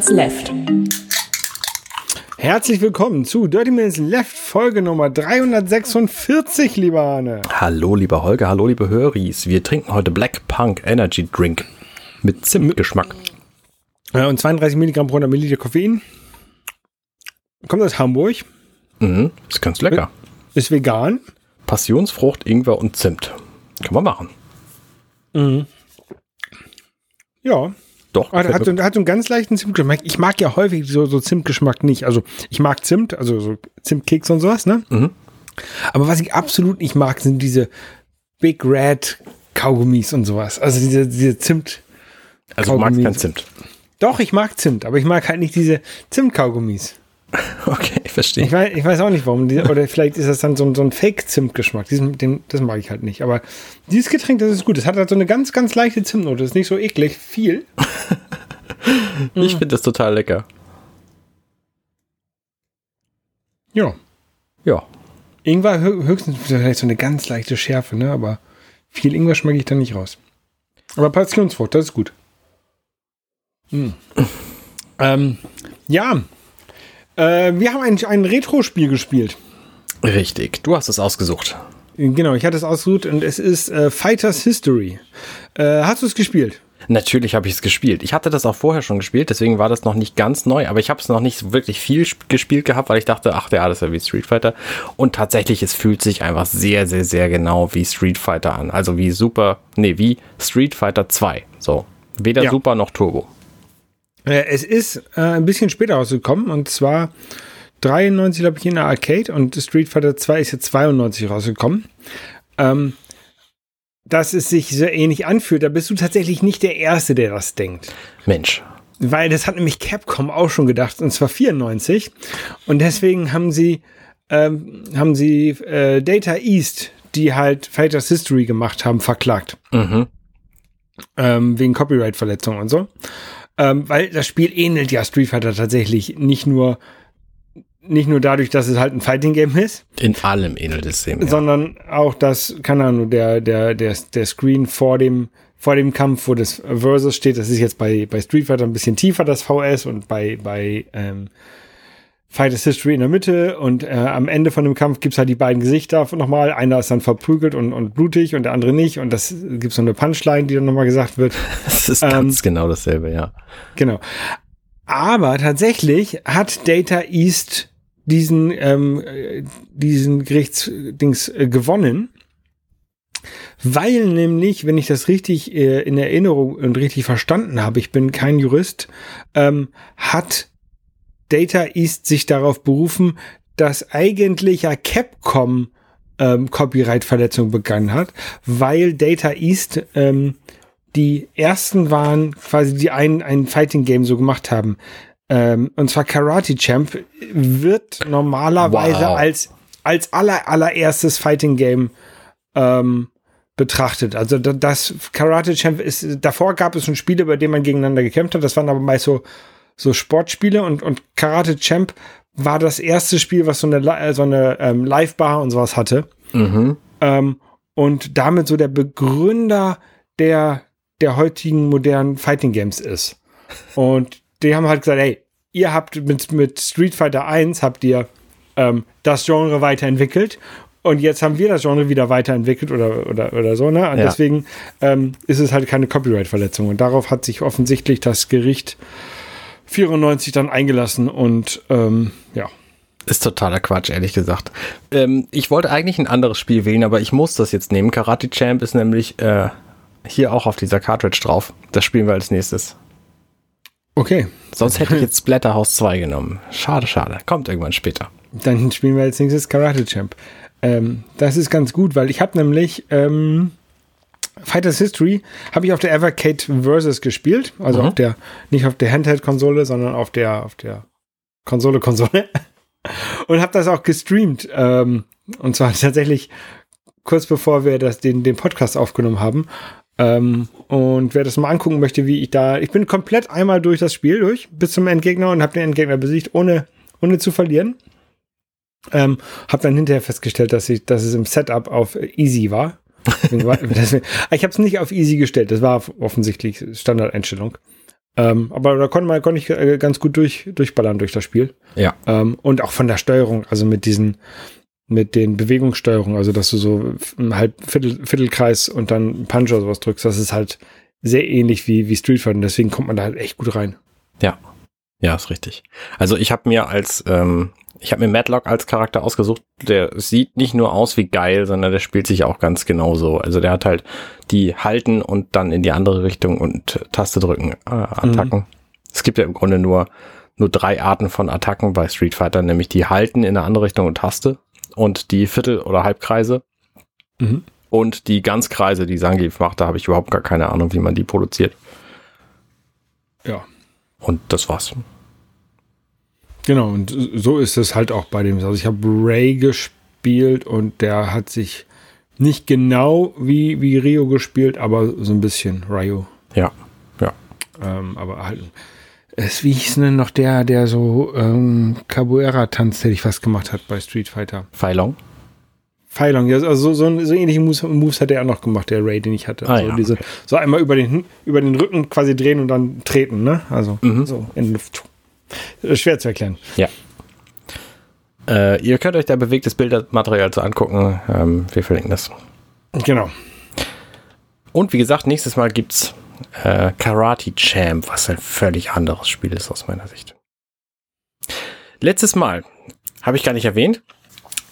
Minutes Left. Herzlich willkommen zu Dirty Minutes Left, Folge Nummer 346, lieber Arne. Hallo, lieber Holger, hallo, liebe Höris. Wir trinken heute Black Punk Energy Drink mit Zimtgeschmack. Ja, und 32 Milligramm pro 100 Milliliter Koffein. Kommt aus Hamburg. Mhm, ist ganz lecker. Ist vegan. Passionsfrucht, Ingwer und Zimt. Kann man machen. Ja. Doch. Hat, gefällt hat, hat einen ganz leichten Zimtgeschmack. Ich mag ja häufig so, so Zimtgeschmack nicht. Also ich mag Zimt, also so Zimtkeks und sowas, ne? Mhm. Aber was ich absolut nicht mag, sind diese Big Red Kaugummis und sowas. Also diese, diese Zimt. also du magst kein Zimt. Doch, ich mag Zimt, aber ich mag halt nicht diese Zimtkaugummis. Okay, ich verstehe. Ich weiß, ich weiß auch nicht warum. Oder vielleicht ist das dann so, ein- so ein Fake-Zimtgeschmack. Das mag ich halt nicht. Aber dieses Getränk, das ist gut. Das hat halt so eine ganz, ganz leichte Zimtnote. Das ist nicht so eklig. Viel. Ich finde das total lecker. Ja. Ja. Ingwer hö- höchstens vielleicht so eine ganz leichte Schärfe, ne? Aber viel Ingwer schmecke ich da nicht raus. Aber Passionsfrucht, das ist gut. Hm. ähm, ja. Äh, wir haben ein, ein Retro-Spiel gespielt. Richtig. Du hast es ausgesucht. Genau, ich hatte es ausgesucht und es ist äh, Fighters History. Äh, hast du es gespielt? Natürlich habe ich es gespielt. Ich hatte das auch vorher schon gespielt, deswegen war das noch nicht ganz neu, aber ich habe es noch nicht wirklich viel sp- gespielt gehabt, weil ich dachte, ach ja, das ist ja wie Street Fighter. Und tatsächlich, es fühlt sich einfach sehr, sehr, sehr genau wie Street Fighter an. Also wie Super, nee, wie Street Fighter 2. So. Weder Ja. Super noch Turbo. Äh, es ist äh, ein bisschen später rausgekommen und zwar 93, glaube ich, in der Arcade und Street Fighter 2 ist jetzt 92 rausgekommen. Ähm, dass es sich so ähnlich anfühlt, da bist du tatsächlich nicht der Erste, der das denkt. Mensch. Weil das hat nämlich Capcom auch schon gedacht, und zwar 94. Und deswegen haben sie, ähm, haben sie äh, Data East, die halt Fighters History gemacht haben, verklagt. Mhm. Ähm, wegen Copyright-Verletzungen und so. Ähm, weil das Spiel ähnelt ja Street Fighter tatsächlich nicht nur, nicht nur dadurch, dass es halt ein Fighting-Game ist, In allem ähnelt es dem. Ja. sondern auch das, keine Ahnung, der, der, der, der Screen vor dem, vor dem Kampf, wo das Versus steht, das ist jetzt bei, bei Street Fighter ein bisschen tiefer, das VS, und bei, bei ähm, Fighters History in der Mitte und äh, am Ende von dem Kampf gibt's halt die beiden Gesichter nochmal. Einer ist dann verprügelt und, und blutig und der andere nicht. Und das gibt so eine Punchline, die dann nochmal gesagt wird. Das ist ähm, ganz genau dasselbe, ja. Genau. Aber tatsächlich hat Data East diesen, ähm, äh, diesen Gerichtsdings äh, gewonnen, weil nämlich, wenn ich das richtig äh, in Erinnerung und richtig verstanden habe, ich bin kein Jurist, ähm, hat Data East sich darauf berufen, dass eigentlich ja Capcom ähm, Copyright-Verletzung begangen hat, weil Data East ähm, die ersten waren, quasi die ein, ein Fighting-Game so gemacht haben. Ähm, und zwar Karate Champ wird normalerweise Wow. als, als aller, allererstes Fighting-Game ähm, betrachtet. Also da- das Karate Champ ist, davor gab es schon Spiele, bei denen man gegeneinander gekämpft hat. Das waren aber meist so, so Sportspiele und, und Karate Champ war das erste Spiel, was so eine, äh, so eine ähm, Live-Bar und sowas hatte. Mhm. Ähm, und damit so der Begründer der, der heutigen modernen Fighting Games ist. Und die haben halt gesagt, hey, ihr habt mit, mit Street Fighter 1 habt ihr ähm, das Genre weiterentwickelt und jetzt haben wir das Genre wieder weiterentwickelt oder, oder, oder so, ne? Und Ja. deswegen ähm, ist es halt keine Copyright-Verletzung. Und darauf hat sich offensichtlich das Gericht 94 dann eingelassen und ähm, ja. Ist totaler Quatsch, ehrlich gesagt. Ähm, ich wollte eigentlich ein anderes Spiel wählen, aber ich muss das jetzt nehmen. Karate Champ ist nämlich äh, hier auch auf dieser Cartridge drauf. Das spielen wir als nächstes. Okay, Sonst hätte ich jetzt Splatterhouse 2 genommen. Schade, schade. Kommt irgendwann später. Dann spielen wir als nächstes Karate Champ. Ähm, das ist ganz gut, weil ich habe nämlich ähm, Fighters History habe ich auf der Evercade Versus gespielt, also Mhm. auf der nicht auf der Handheld-Konsole, sondern auf der auf der Konsole-Konsole und habe das auch gestreamt ähm, und zwar tatsächlich kurz bevor wir das den den Podcast aufgenommen haben. Ähm, und wer das mal angucken möchte, wie ich da, ich bin komplett einmal durch das Spiel durch bis zum Endgegner und habe den Endgegner besiegt, ohne ohne zu verlieren. Ähm, habe dann hinterher festgestellt, dass, ich, dass es im Setup auf Easy war. Deswegen- ich habe es nicht auf Easy gestellt, das war offensichtlich Standardeinstellung. Ähm, aber da konnte man konnte ich äh, ganz gut durch, durchballern durch das Spiel. Ja. Ähm, und auch von der Steuerung, also mit diesen, mit den Bewegungssteuerungen, also dass du so einen halb Viertel, Viertelkreis und dann Punch oder sowas drückst, das ist halt sehr ähnlich wie, wie Street Fighter. Und deswegen kommt man da halt echt gut rein. Ja. Ja, ist richtig. Also ich habe mir als, ähm, ich habe mir Madlock als Charakter ausgesucht. Der sieht nicht nur aus wie geil, sondern der spielt sich auch ganz genauso. Also der hat halt die halten und dann in die andere Richtung und Taste drücken äh, Attacken. Mhm. Es gibt ja im Grunde nur nur drei Arten von Attacken bei Street Fighter, nämlich die halten in eine andere Richtung und Taste und die Viertel- oder Halbkreise. Mhm. Und die Ganzkreise, die Sangif macht, da habe ich überhaupt gar keine Ahnung, wie man die produziert. Ja. Und das war's. Genau, und so ist es halt auch bei dem. Also ich habe Ray gespielt und der hat sich nicht genau wie, wie Rio gespielt, aber so ein bisschen Ryo. Ja, ja. Ähm, aber halt, es, wie hieß denn noch der, der so ähm, Capoeira-Tanz, hätte ich was gemacht hat bei Street Fighter? Feilong? Feilong, ja, also so, so, so ähnliche Moves, Moves, hat er auch noch gemacht, der Ray, den ich hatte. Ah, also ja, diese. So einmal über den, über den Rücken quasi drehen und dann treten, ne? Also Mhm. so in Luft. Schwer zu erklären. Ja. Äh, ihr könnt euch da bewegtes Bildermaterial zu angucken. Ähm, wir verlinken das. Genau. Und wie gesagt, nächstes Mal gibt's äh, Karate Champ, was ein völlig anderes Spiel ist aus meiner Sicht. Letztes Mal habe ich gar nicht erwähnt.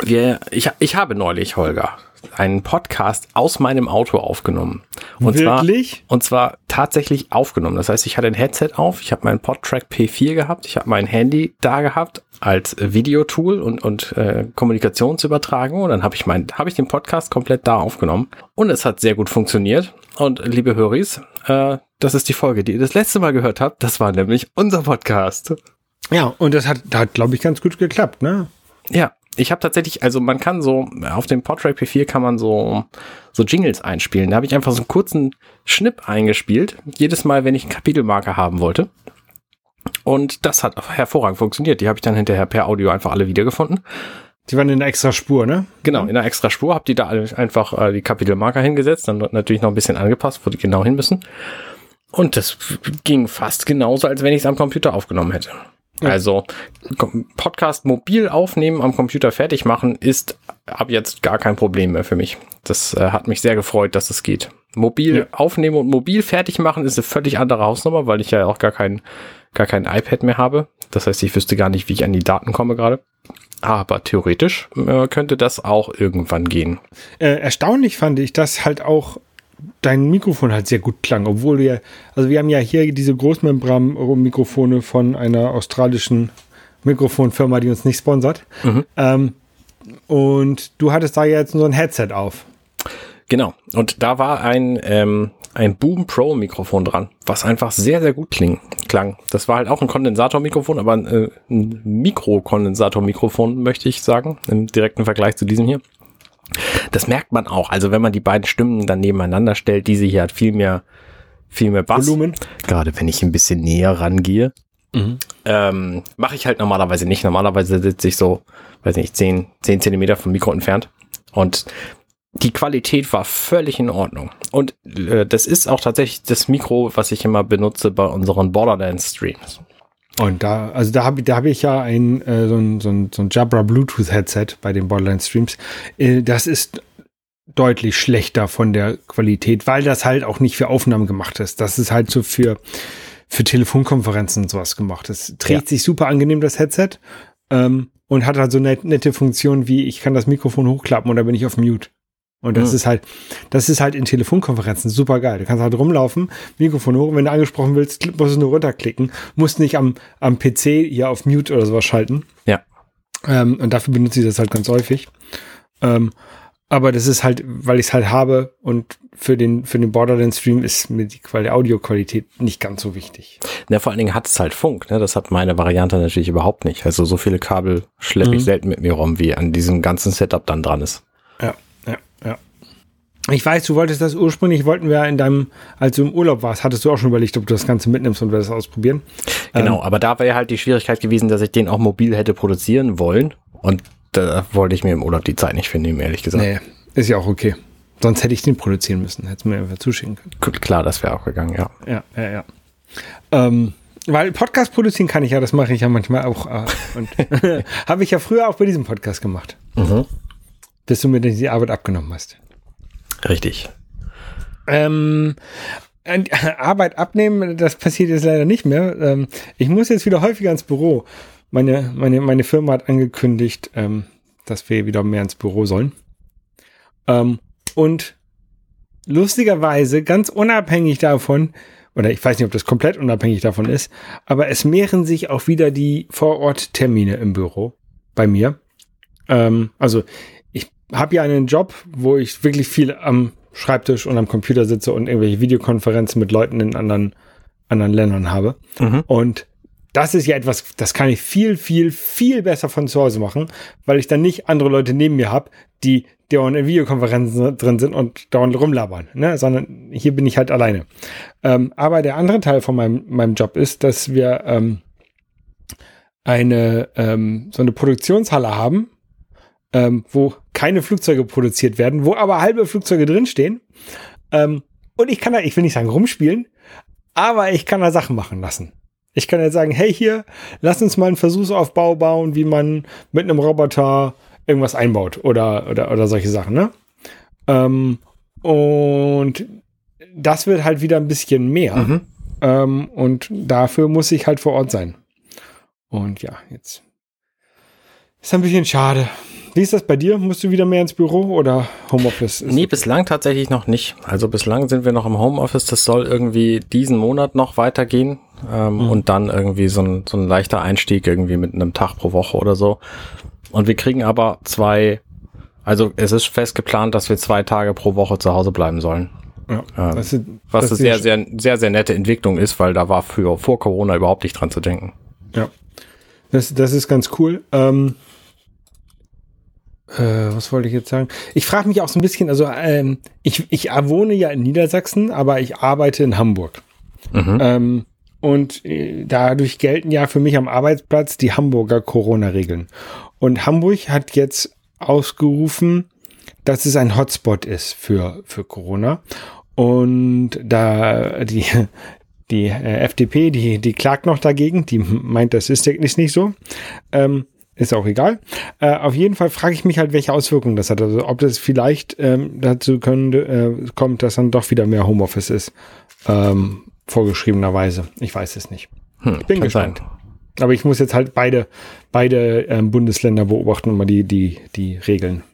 Wir, ich, ich habe neulich, Holger, einen Podcast aus meinem Auto aufgenommen. Und Wirklich? Zwar, und zwar tatsächlich aufgenommen. Das heißt, ich hatte ein Headset auf, ich habe meinen PodTrack P4 gehabt, ich habe mein Handy da gehabt als Videotool und, und äh, Kommunikationsübertragung. Und dann habe ich, mein, habe ich den Podcast komplett da aufgenommen. Und es hat sehr gut funktioniert. Und liebe Höris, äh, das ist die Folge, die ihr das letzte Mal gehört habt. Das war nämlich unser Podcast. Ja, und das hat, hat glaube ich, ganz gut geklappt, ne? Ja, ich habe tatsächlich, also man kann so, auf dem Portrait P4 kann man so, so Jingles einspielen. Da habe ich einfach so einen kurzen Schnipp eingespielt, jedes Mal, wenn ich einen Kapitelmarker haben wollte. Und das hat hervorragend funktioniert. Die habe ich dann hinterher per Audio einfach alle wiedergefunden. Die waren in einer extra Spur, ne? Genau, in einer extra Spur habe die da einfach äh, die Kapitelmarker hingesetzt, dann natürlich noch ein bisschen angepasst, wo die genau hin müssen. Und das ging fast genauso, als wenn ich es am Computer aufgenommen hätte. Ja. Also Podcast mobil aufnehmen, am Computer fertig machen, ist ab jetzt gar kein Problem mehr für mich. Das äh, hat mich sehr gefreut, dass es geht. Mobil Ja. aufnehmen und mobil fertig machen ist eine völlig andere Hausnummer, weil ich ja auch gar kein, gar kein iPad mehr habe. Das heißt, ich wüsste gar nicht, wie ich an die Daten komme gerade. Aber theoretisch äh, könnte das auch irgendwann gehen. Äh, erstaunlich fand ich, dass halt auch dein Mikrofon halt sehr gut klang, obwohl du ja, also wir haben ja hier diese Großmembran-Mikrofone von einer australischen Mikrofonfirma, die uns nicht sponsert. Mhm. Ähm, und du hattest da jetzt so ein Headset auf. Genau. Und da war ein, ähm, ein Boom Pro Mikrofon dran, was einfach sehr, sehr gut kling, klang. Das war halt auch ein Kondensatormikrofon, aber ein, äh, ein Mikrokondensatormikrofon, möchte ich sagen, im direkten Vergleich zu diesem hier. Das merkt man auch. Also wenn man die beiden Stimmen dann nebeneinander stellt, diese hier hat viel mehr, viel mehr Bass. Volumen. Gerade wenn ich ein bisschen näher rangehe. Ähm, Mache ich halt normalerweise nicht. Normalerweise sitze ich so, weiß nicht, 10, 10 Zentimeter vom Mikro entfernt. Und die Qualität war völlig in Ordnung. Und äh, das ist auch tatsächlich das Mikro, was ich immer benutze bei unseren Borderlands-Streams. Und da, also da habe da hab ich ja ein, äh, so ein, so ein, so ein Jabra Bluetooth Headset bei den Borderlands Streams. Äh, das ist deutlich schlechter von der Qualität, weil das halt auch nicht für Aufnahmen gemacht ist. Das ist halt so für, für Telefonkonferenzen und sowas gemacht. Das dreht Ja. sich super angenehm, das Headset. Ähm, und hat halt so net, nette Funktion wie, ich kann das Mikrofon hochklappen und dann bin ich auf Mute. Und das Mhm. ist halt, das ist halt in Telefonkonferenzen super geil. Du kannst halt rumlaufen, Mikrofon hoch, wenn du angesprochen willst, musst du nur runterklicken, musst nicht am, am PC hier auf Mute oder sowas schalten. Ja. Ähm, und dafür benutze ich das halt ganz häufig. Ähm, aber das ist halt, weil ich es halt habe und für den, für den Borderlands-Stream ist mir die, Qual- die Audioqualität nicht ganz so wichtig. Ja, vor allen Dingen hat es halt Funk. Ne? Das hat meine Variante natürlich überhaupt nicht. Also so viele Kabel schleppe ich Mhm. selten mit mir rum, wie an diesem ganzen Setup dann dran ist. Ja. Ich weiß, du wolltest das ursprünglich, wollten wir in deinem, als du im Urlaub warst, hattest du auch schon überlegt, ob du das Ganze mitnimmst und wir das ausprobieren. Genau, aber da wäre halt die Schwierigkeit gewesen, dass ich den auch mobil hätte produzieren wollen. Und da wollte ich mir im Urlaub die Zeit nicht für nehmen, ehrlich gesagt. Nee, ist ja auch okay. Sonst hätte ich den produzieren müssen, hätte mir einfach zuschicken können. Gut, klar, das wäre auch gegangen, ja. Ja, ja, ja. Ähm, weil Podcast produzieren kann ich ja, das mache ich ja manchmal auch. Äh, und habe ich ja früher auch bei diesem Podcast gemacht. Mhm. Bis du mir die Arbeit abgenommen hast. Richtig. Ähm, Arbeit abnehmen, das passiert jetzt leider nicht mehr. Ähm, ich muss jetzt wieder häufiger ins Büro. Meine, meine, meine Firma hat angekündigt, ähm, dass wir wieder mehr ins Büro sollen. Ähm, und lustigerweise, ganz unabhängig davon, oder ich weiß nicht, ob das komplett unabhängig davon ist, aber es mehren sich auch wieder die Vororttermine im Büro bei mir. Ähm, also habe ja einen Job, wo ich wirklich viel am Schreibtisch und am Computer sitze und irgendwelche Videokonferenzen mit Leuten in anderen, anderen Ländern habe. Mhm. Und das ist ja etwas, das kann ich viel, viel, viel besser von zu Hause machen, weil ich dann nicht andere Leute neben mir habe, die dauernd in Videokonferenzen drin sind und dauernd rumlabern, ne? sondern hier bin ich halt alleine. Ähm, aber der andere Teil von meinem, meinem Job ist, dass wir ähm, eine ähm, so eine Produktionshalle haben, ähm, wo keine Flugzeuge produziert werden, wo aber halbe Flugzeuge drinstehen. Ähm, und ich kann da, ich will nicht sagen rumspielen, aber ich kann da Sachen machen lassen. Ich kann jetzt sagen, hey hier, lass uns mal einen Versuchsaufbau bauen, wie man mit einem Roboter irgendwas einbaut oder, oder, oder solche Sachen, ne? Ähm, und das wird halt wieder ein bisschen mehr. Mhm. Ähm, und dafür muss ich halt vor Ort sein. Und ja, jetzt ist ein bisschen schade. Wie ist das bei dir? Musst du wieder mehr ins Büro oder Homeoffice? Nee, bislang tatsächlich noch nicht. Also bislang sind wir noch im Homeoffice. Das soll irgendwie diesen Monat noch weitergehen. Ähm, Mhm. Und dann irgendwie so ein, so ein leichter Einstieg irgendwie mit einem Tag pro Woche oder so. Und wir kriegen aber zwei, also es ist fest geplant, dass wir zwei Tage pro Woche zu Hause bleiben sollen. Ja, Ähm, das ist, Was das eine sehr, sehr, sehr, sehr nette Entwicklung ist, weil da war für, vor Corona überhaupt nicht dran zu denken. Ja. Das, das ist ganz cool. Ähm, äh, was wollte ich jetzt sagen? Ich frage mich auch so ein bisschen, also ähm, ich, ich wohne ja in Niedersachsen, aber ich arbeite in Hamburg. Mhm. Ähm, und äh, dadurch gelten ja für mich am Arbeitsplatz die Hamburger Corona-Regeln. Und Hamburg hat jetzt ausgerufen, dass es ein Hotspot ist für, für Corona. Und da die, die äh, FDP, die, die klagt noch dagegen, die meint, das ist, ist nicht so. Ähm, ist auch egal. Äh, auf jeden Fall frage ich mich halt, welche Auswirkungen das hat. Also ob das vielleicht ähm, dazu könnte, äh, kommt, dass dann doch wieder mehr Homeoffice ist. Ähm, vorgeschriebenerweise. Ich weiß es nicht. Hm, Ich bin gespannt. sein. Aber ich muss jetzt halt beide, beide ähm, Bundesländer beobachten und mal die, die, die Regeln.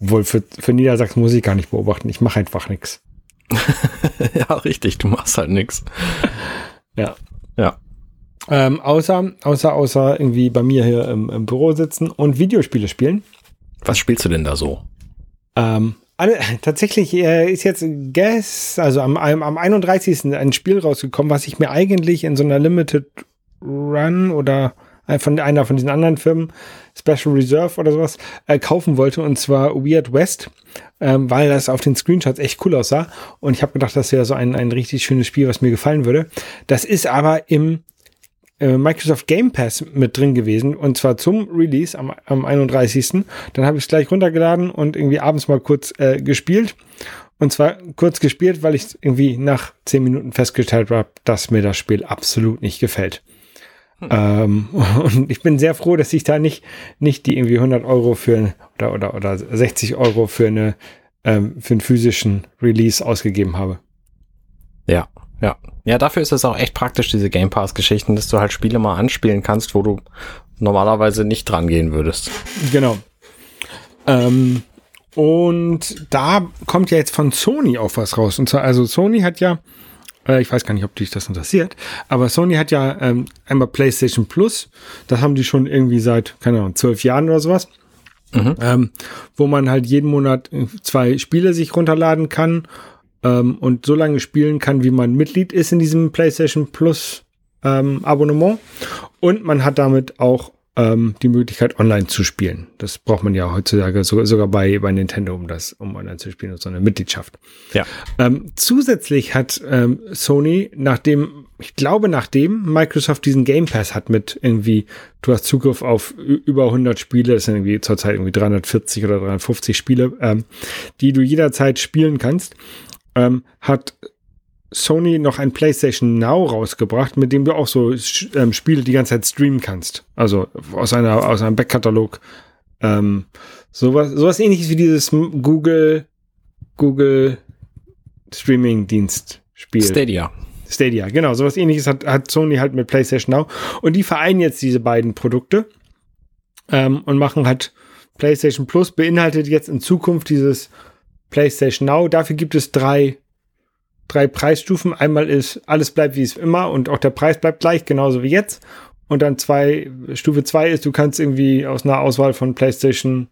Wohl für, für Niedersachsen muss ich gar nicht beobachten. Ich mache einfach nichts. ja, richtig, du machst halt nix. Ja. Ja. Ähm, außer, außer, außer irgendwie bei mir hier im, im Büro sitzen und Videospiele spielen. Was spielst du denn da so? Ähm, alle, tatsächlich äh, ist jetzt Guess, also am, am am 31. ein Spiel rausgekommen, was ich mir eigentlich in so einer Limited Run oder von einer von diesen anderen Firmen, Special Reserve oder sowas, äh, kaufen wollte, und zwar Weird West, ähm, weil das auf den Screenshots echt cool aussah. Und ich habe gedacht, das wäre so ein, ein richtig schönes Spiel, was mir gefallen würde. Das ist aber im äh, Microsoft Game Pass mit drin gewesen und zwar zum Release am, am 31. Dann habe ich es gleich runtergeladen und irgendwie abends mal kurz äh, gespielt. Und zwar kurz gespielt, weil ich irgendwie nach 10 Minuten festgestellt habe, dass mir das Spiel absolut nicht gefällt. Ähm, und ich bin sehr froh, dass ich da nicht, nicht die irgendwie 100 Euro für oder, oder, oder 60 Euro für eine ähm, für einen physischen Release ausgegeben habe. Ja, ja. Ja, dafür ist es auch echt praktisch, diese Game Pass-Geschichten, dass du halt Spiele mal anspielen kannst, wo du normalerweise nicht dran gehen würdest. Genau. Ähm, und da kommt ja jetzt von Sony auch was raus. Und zwar, also Sony hat ja, äh, ich weiß gar nicht, ob dich das interessiert, aber Sony hat ja ähm, einmal PlayStation Plus. Das haben die schon irgendwie seit, keine Ahnung, zwölf Jahren oder sowas. Ähm, wo man halt jeden Monat äh, zwei Spiele sich runterladen kann ähm, und so lange spielen kann, wie man Mitglied ist in diesem PlayStation Plus ähm, Abonnement. Und man hat damit auch ähm, die Möglichkeit, online zu spielen. Das braucht man ja heutzutage sogar, sogar bei, bei Nintendo, um das, um online zu spielen, so eine Mitgliedschaft. Ja. Ähm, zusätzlich hat ähm, Sony, nachdem, ich glaube, nachdem Microsoft diesen Game Pass hat mit irgendwie, du hast Zugriff auf über 100 Spiele, das sind irgendwie zurzeit irgendwie 340 oder 350 Spiele, ähm, die du jederzeit spielen kannst, ähm, hat Sony noch ein PlayStation Now rausgebracht, mit dem du auch so ähm, Spiele die ganze Zeit streamen kannst. Also aus einer aus einem Backkatalog. Ähm, sowas sowas ähnliches wie dieses Google Google Streaming Dienst Spiel. Stadia. Stadia, genau. Sowas ähnliches hat, hat Sony halt mit PlayStation Now. Und die vereinen jetzt diese beiden Produkte ähm, und machen halt PlayStation Plus, beinhaltet jetzt in Zukunft dieses PlayStation Now. Dafür gibt es drei, drei Preisstufen. Einmal ist, alles bleibt wie es immer und auch der Preis bleibt gleich, genauso wie jetzt. Und dann zwei, Stufe zwei ist, du kannst irgendwie aus einer Auswahl von PlayStation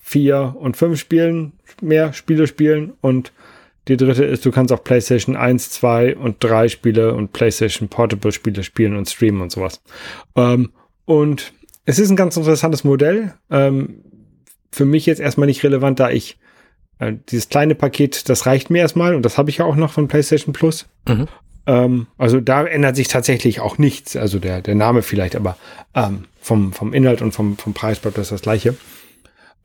4 und 5 spielen, mehr Spiele spielen und die dritte ist, du kannst auch PlayStation 1, 2 und 3 Spiele und PlayStation Portable Spiele spielen und streamen und sowas. Ähm, und es ist ein ganz interessantes Modell. Ähm, für mich jetzt erstmal nicht relevant, da ich äh, dieses kleine Paket, das reicht mir erstmal und das habe ich ja auch noch von PlayStation Plus. Mhm. Ähm, also da ändert sich tatsächlich auch nichts. Also der, der Name vielleicht, aber ähm, vom, vom Inhalt und vom, vom Preis bleibt das das gleiche.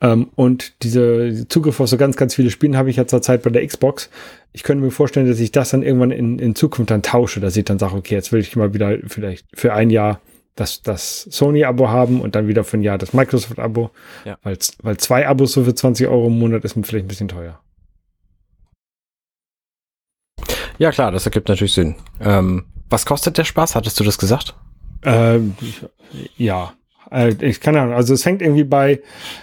Ähm, und diese Zugriff auf so ganz, ganz viele Spiele habe ich ja zurzeit bei der Xbox. Ich könnte mir vorstellen, dass ich das dann irgendwann in, in Zukunft dann tausche, dass ich dann sage, okay, jetzt will ich mal wieder vielleicht für ein Jahr das, das Sony-Abo haben und dann wieder für ein Jahr das Microsoft-Abo. Ja. Weil, weil zwei Abos so für 20 Euro im Monat ist mir vielleicht ein bisschen teuer. Ja, klar, das ergibt natürlich Sinn. Ähm, was kostet der Spaß? Hattest du das gesagt? Ähm, ja, äh, ich kann ja, also es fängt irgendwie bei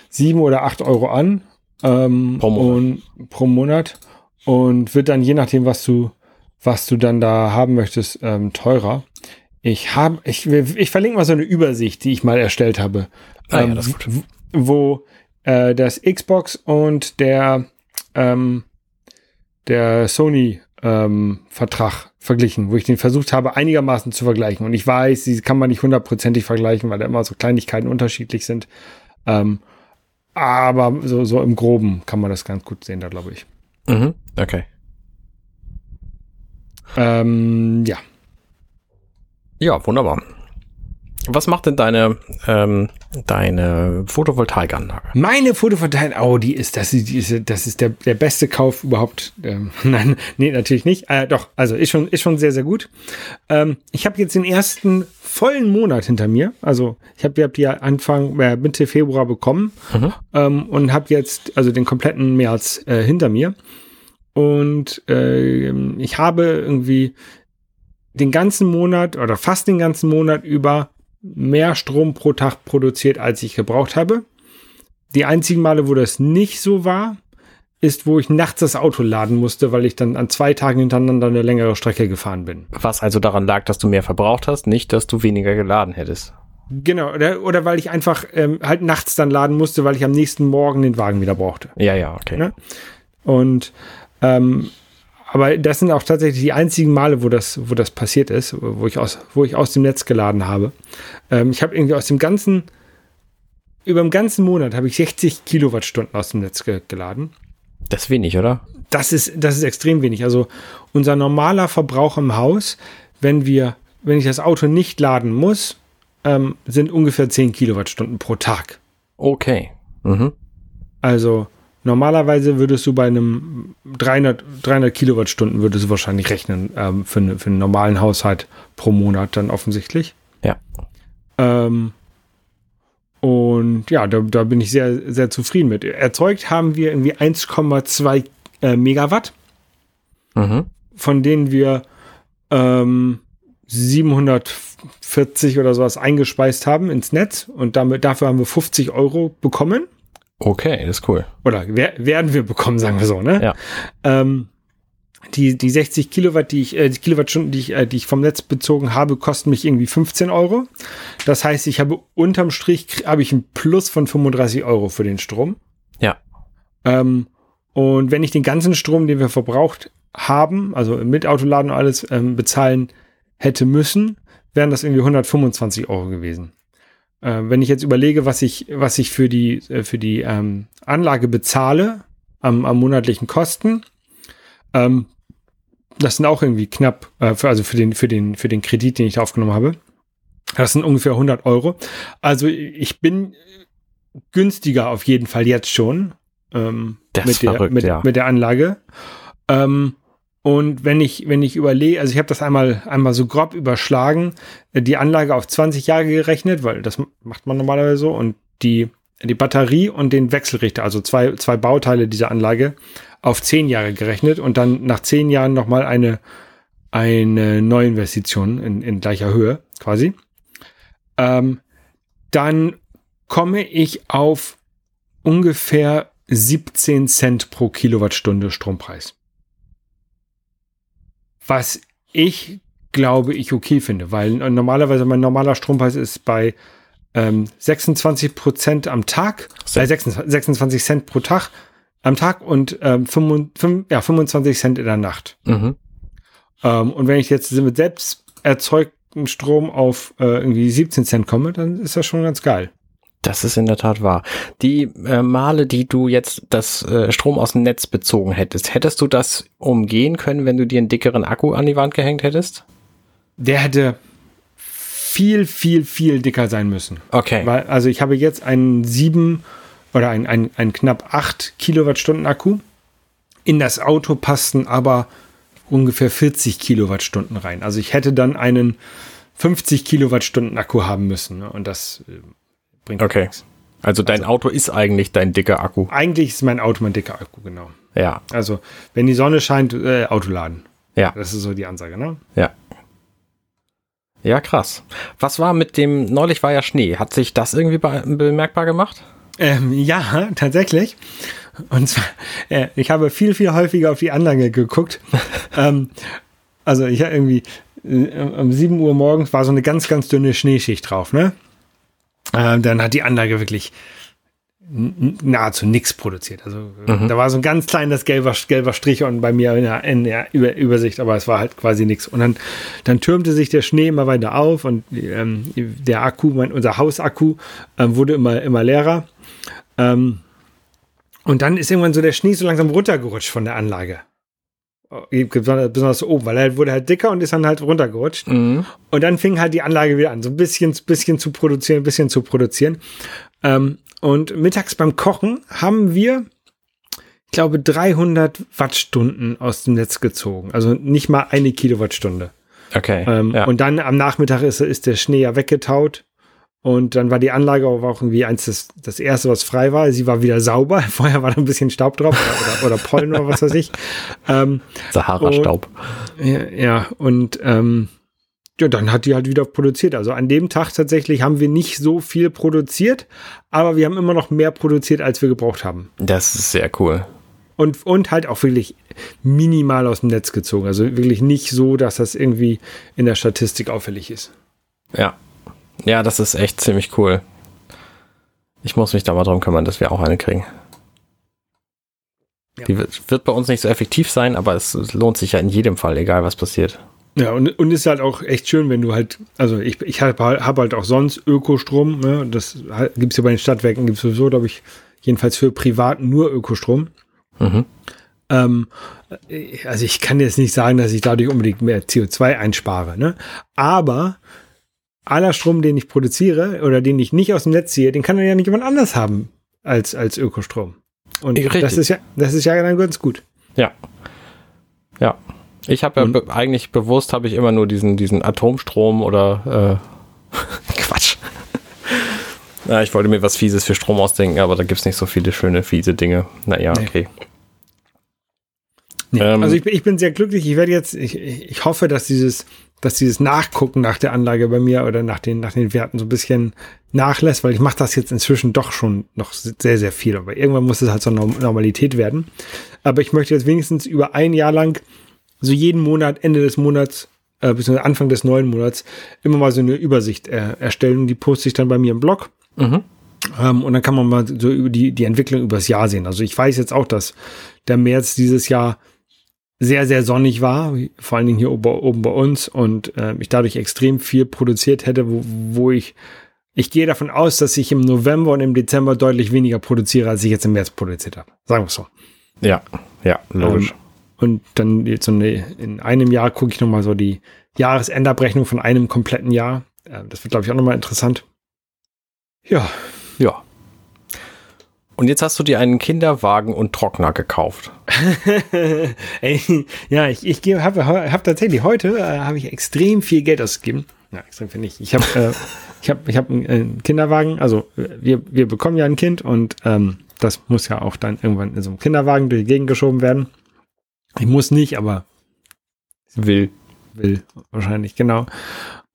sieben oder acht Euro an. Ähm, pro Monat. Und, pro Monat. Und wird dann je nachdem, was du, was du dann da haben möchtest, ähm, teurer. Ich habe, ich, ich verlinke mal so eine Übersicht, die ich mal erstellt habe. Ah, ähm, ja, das ist. Wo äh, das Xbox und der, ähm, der Sony ähm, Vertrag verglichen, wo ich den versucht habe, einigermaßen zu vergleichen. Und ich weiß, sie kann man nicht hundertprozentig vergleichen, weil da immer so Kleinigkeiten unterschiedlich sind. Ähm, aber so, so im Groben kann man das ganz gut sehen, da glaube ich. Mhm, okay. Ähm, ja. Ja, wunderbar. Was macht denn deine, ähm, deine Photovoltaikanlage? Meine Photovoltaik, oh, die ist, das ist, die ist, das ist der, der beste Kauf überhaupt. Ähm, nein, nee, natürlich nicht. Äh, doch, also ist schon, ist schon sehr, sehr gut. Ähm, ich habe jetzt den ersten vollen Monat hinter mir. Also ich habe hab die Anfang äh, Mitte Februar bekommen mhm. ähm, und habe jetzt also den kompletten März äh, hinter mir. Und äh, ich habe irgendwie den ganzen Monat oder fast den ganzen Monat über mehr Strom pro Tag produziert, als ich gebraucht habe. Die einzigen Male, wo das nicht so war, ist, wo ich nachts das Auto laden musste, weil ich dann an zwei Tagen hintereinander eine längere Strecke gefahren bin. Was also daran lag, dass du mehr verbraucht hast, nicht, dass du weniger geladen hättest. Genau, oder, oder weil ich einfach ähm, halt nachts dann laden musste, weil ich am nächsten Morgen den Wagen wieder brauchte. Ja, ja, okay. Ne? Und ähm, aber das sind auch tatsächlich die einzigen Male, wo das, wo das passiert ist, wo ich aus, wo ich aus dem Netz geladen habe. Ähm, ich habe irgendwie aus dem ganzen, über dem ganzen Monat habe ich 60 Kilowattstunden aus dem Netz ge geladen. Das ist wenig, oder? Das ist, das ist extrem wenig. Also unser normaler Verbrauch im Haus, wenn wir, wenn ich das Auto nicht laden muss, ähm, sind ungefähr 10 Kilowattstunden pro Tag. Okay. Mhm. Also Normalerweise würdest du bei einem 300, 300 Kilowattstunden würdest du wahrscheinlich rechnen ähm, für, eine, für einen normalen Haushalt pro Monat dann offensichtlich. Ja. Ähm, und ja, da, da bin ich sehr, sehr zufrieden mit. Erzeugt haben wir irgendwie 1,2 äh, Megawatt, mhm. von denen wir ähm, 740 oder sowas eingespeist haben ins Netz und damit, dafür haben wir 50 Euro bekommen. Okay, das ist cool. Oder werden wir bekommen, sagen wir so, ne? Ja. Ähm, die, die 60 Kilowatt, die ich, äh, die Kilowattstunden, die ich, äh, die ich vom Netz bezogen habe, kosten mich irgendwie 15 Euro. Das heißt, ich habe unterm Strich habe ich ein Plus von 35 Euro für den Strom. Ja. Ähm, und wenn ich den ganzen Strom, den wir verbraucht haben, also mit Autoladen und alles ähm, bezahlen hätte müssen, wären das irgendwie 125 Euro gewesen. Äh, wenn ich jetzt überlege, was ich, was ich für die, äh, für die ähm, Anlage bezahle am, am monatlichen Kosten, ähm, das sind auch irgendwie knapp, äh, für, also für den, für, den, für den Kredit, den ich da aufgenommen habe. Das sind ungefähr 100 Euro. Also ich bin günstiger auf jeden Fall jetzt schon ähm, mit, der, verrückt, mit, ja. mit der Anlage. Ähm, Und wenn ich, wenn ich überlege, also ich habe das einmal, einmal so grob überschlagen, äh, die Anlage auf 20 Jahre gerechnet, weil das macht man normalerweise so, und die, die Batterie und den Wechselrichter, also zwei, zwei Bauteile dieser Anlage, auf 10 Jahre gerechnet und dann nach 10 Jahren nochmal eine, eine Neuinvestition in, in gleicher Höhe quasi. Ähm, dann komme ich auf ungefähr 17 Cent pro Kilowattstunde Strompreis. Was ich glaube ich okay finde, weil normalerweise mein normaler Strompreis ist bei ähm, 26 Prozent am Tag, äh, 26, 26 Cent pro Tag am Tag und ähm, 25, ja, 25 Cent in der Nacht. Mhm. Ähm, und wenn ich jetzt mit selbst erzeugtem Strom auf äh, irgendwie 17 Cent komme, dann ist das schon ganz geil. Das ist in der Tat wahr. Die äh, Male, die du jetzt das äh, Strom aus dem Netz bezogen hättest, hättest du das umgehen können, wenn du dir einen dickeren Akku an die Wand gehängt hättest? Der hätte viel, viel, viel dicker sein müssen. Okay. Weil, also ich habe jetzt einen sieben oder einen, einen, einen knapp acht Kilowattstunden Akku. In das Auto passten aber ungefähr 40 Kilowattstunden rein. Also ich hätte dann einen 50 Kilowattstunden Akku haben müssen. Ne? Und das äh, bringt okay. nichts. Also dein also, Auto ist eigentlich dein dicker Akku. Eigentlich ist mein Auto mein dicker Akku, genau. Ja. Also, wenn die Sonne scheint, äh, Auto laden. Ja. Das ist so die Ansage, ne? Ja. Ja, krass. Was war mit dem, neulich war ja Schnee. Hat sich das irgendwie be bemerkbar gemacht? Ähm, ja, tatsächlich. Und zwar, äh, ich habe viel, viel häufiger auf die Anlage geguckt. ähm, also ich habe irgendwie äh, um 7 Uhr morgens war so eine ganz, ganz dünne Schneeschicht drauf, ne? Äh, dann hat die Anlage wirklich nahezu nichts produziert. Also mhm. da war so ein ganz kleines gelber, gelber Strich und bei mir in der, in der Über Übersicht, aber es war halt quasi nichts. Und dann, dann türmte sich der Schnee immer weiter auf und ähm, der Akku, mein, unser Hausakku, ähm, wurde immer, immer leerer. Ähm, und dann ist irgendwann so der Schnee so langsam runtergerutscht von der Anlage. Besonders oben, weil er wurde halt dicker und ist dann halt runtergerutscht. Mhm. Und dann fing halt die Anlage wieder an, so ein bisschen, bisschen zu produzieren, ein bisschen zu produzieren. Ähm, und mittags beim Kochen haben wir, ich glaube, 300 Wattstunden aus dem Netz gezogen. Also nicht mal eine Kilowattstunde. Okay. Ähm, ja. Und dann am Nachmittag ist, ist der Schnee ja weggetaut. Und dann war die Anlage auch irgendwie eins das, das erste, was frei war. Sie war wieder sauber. Vorher war da ein bisschen Staub drauf oder, oder, oder Pollen oder was weiß ich. Ähm, Sahara-Staub. Ja, ja, und ähm, ja, dann hat die halt wieder produziert. Also an dem Tag tatsächlich haben wir nicht so viel produziert, aber wir haben immer noch mehr produziert, als wir gebraucht haben. Das ist sehr cool. Und, und halt auch wirklich minimal aus dem Netz gezogen. Also wirklich nicht so, dass das irgendwie in der Statistik auffällig ist. Ja, ja, das ist echt ziemlich cool. Ich muss mich da mal drum kümmern, dass wir auch eine kriegen. Ja. Die wird, wird, bei uns nicht so effektiv sein, aber es lohnt sich ja in jedem Fall, egal was passiert. Ja, und, und ist halt auch echt schön, wenn du halt, also ich, ich habe hab halt auch sonst Ökostrom, ne? das gibt es ja bei den Stadtwerken, gibt es sowieso, glaube ich, jedenfalls für Privaten nur Ökostrom. Mhm. Ähm, also ich kann jetzt nicht sagen, dass ich dadurch unbedingt mehr CO2 einspare, ne? aber aller Strom, den ich produziere oder den ich nicht aus dem Netz ziehe, den kann dann ja nicht jemand anders haben als, als Ökostrom. Und Richtig. das ist ja, das ist ja dann ganz gut. Ja. Ja. Ich habe ja be eigentlich bewusst habe ich immer nur diesen, diesen Atomstrom oder äh, Quatsch. ja, ich wollte mir was Fieses für Strom ausdenken, aber da gibt es nicht so viele schöne, fiese Dinge. Naja, nee. okay. Nee. Ähm, also ich, ich, bin sehr glücklich. Ich werde jetzt, ich, ich hoffe, dass dieses dass dieses Nachgucken nach der Anlage bei mir oder nach den, nach den Werten so ein bisschen nachlässt, weil ich mache das jetzt inzwischen doch schon noch sehr, sehr viel. Aber irgendwann muss es halt so eine Normalität werden. Aber ich möchte jetzt wenigstens über ein Jahr lang, so jeden Monat, Ende des Monats, äh, bis Anfang des neuen Monats, immer mal so eine Übersicht äh, erstellen. Die poste ich dann bei mir im Blog. Mhm. Ähm, und dann kann man mal so über die, die Entwicklung übers Jahr sehen. Also ich weiß jetzt auch, dass der März dieses Jahr sehr, sehr sonnig war, vor allen Dingen hier oben, oben bei uns und äh, ich dadurch extrem viel produziert hätte, wo, wo ich, ich gehe davon aus, dass ich im November und im Dezember deutlich weniger produziere, als ich jetzt im März produziert habe. Sagen wir es so. Ja, ja, logisch. Ähm, und dann jetzt so eine, in einem Jahr gucke ich nochmal so die Jahresendabrechnung von einem kompletten Jahr. Äh, das wird, glaube ich, auch nochmal interessant. Ja. Ja. Und jetzt hast du dir einen Kinderwagen und Trockner gekauft. Ey, ja, ich, ich habe hab tatsächlich heute äh, habe ich extrem viel Geld ausgegeben. Ja, extrem viel nicht. Ich habe äh, ich habe ich hab einen, einen Kinderwagen, also wir, wir bekommen ja ein Kind und ähm, das muss ja auch dann irgendwann in so einem Kinderwagen durch die Gegend geschoben werden. Ich muss nicht, aber will. Will, wahrscheinlich, genau.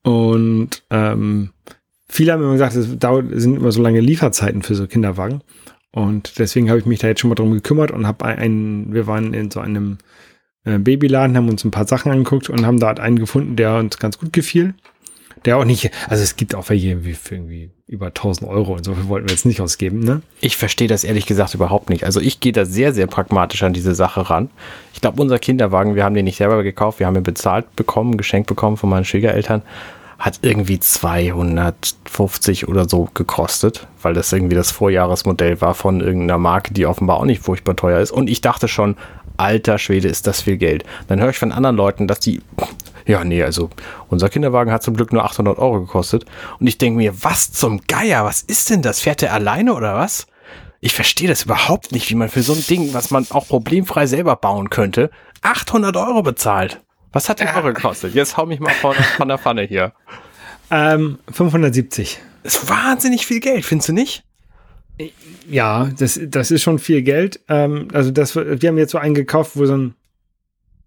Und ähm, viele haben immer gesagt, es dauert, sind immer so lange Lieferzeiten für so Kinderwagen. Und deswegen habe ich mich da jetzt schon mal drum gekümmert und habe einen, wir waren in so einem äh, Babyladen, haben uns ein paar Sachen angeguckt und haben dort einen gefunden, der uns ganz gut gefiel. Der auch nicht, also es gibt auch welche für irgendwie über 1000 Euro und so viel wollten wir jetzt nicht ausgeben, ne? Ich verstehe das ehrlich gesagt überhaupt nicht. Also ich gehe da sehr, sehr pragmatisch an diese Sache ran. Ich glaube, unser Kinderwagen, wir haben den nicht selber gekauft, wir haben ihn bezahlt bekommen, geschenkt bekommen von meinen Schwiegereltern hat irgendwie 250 oder so gekostet, weil das irgendwie das Vorjahresmodell war von irgendeiner Marke, die offenbar auch nicht furchtbar teuer ist. Und ich dachte schon, alter Schwede, ist das viel Geld. Dann höre ich von anderen Leuten, dass die, ja, nee, also unser Kinderwagen hat zum Glück nur 800 Euro gekostet. Und ich denke mir, was zum Geier, was ist denn das? Fährt der alleine oder was? Ich verstehe das überhaupt nicht, wie man für so ein Ding, was man auch problemfrei selber bauen könnte, 800 Euro bezahlt. Was hat der Euro gekostet? Jetzt hau mich mal von, von der Pfanne hier. Ähm, 570. Das ist wahnsinnig viel Geld, findest du nicht? Ja, das, das ist schon viel Geld. Ähm, also das, wir haben jetzt so einen gekauft, wo so ein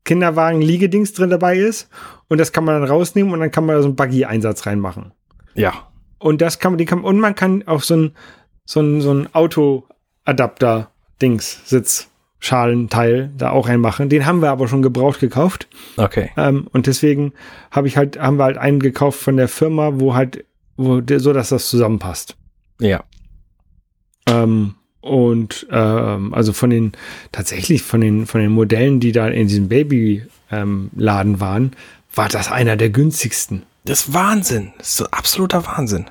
Kinderwagen-Liegedings drin dabei ist. Und das kann man dann rausnehmen und dann kann man da so einen Buggy-Einsatz reinmachen. Ja. Und das kann man, die kann, und man kann auf so ein, so ein, so ein Auto-Adapter-Dings, Sitz Schalenteil da auch reinmachen. Den haben wir aber schon gebraucht gekauft. Okay. Ähm, und deswegen habe ich halt, haben wir halt einen gekauft von der Firma, wo halt, wo, so dass das zusammenpasst. Ja. Ähm, und ähm, also von den, tatsächlich von den, von den Modellen, die da in diesem Babyladen ähm, waren, war das einer der günstigsten. Das ist Wahnsinn. Das ist so absoluter Wahnsinn.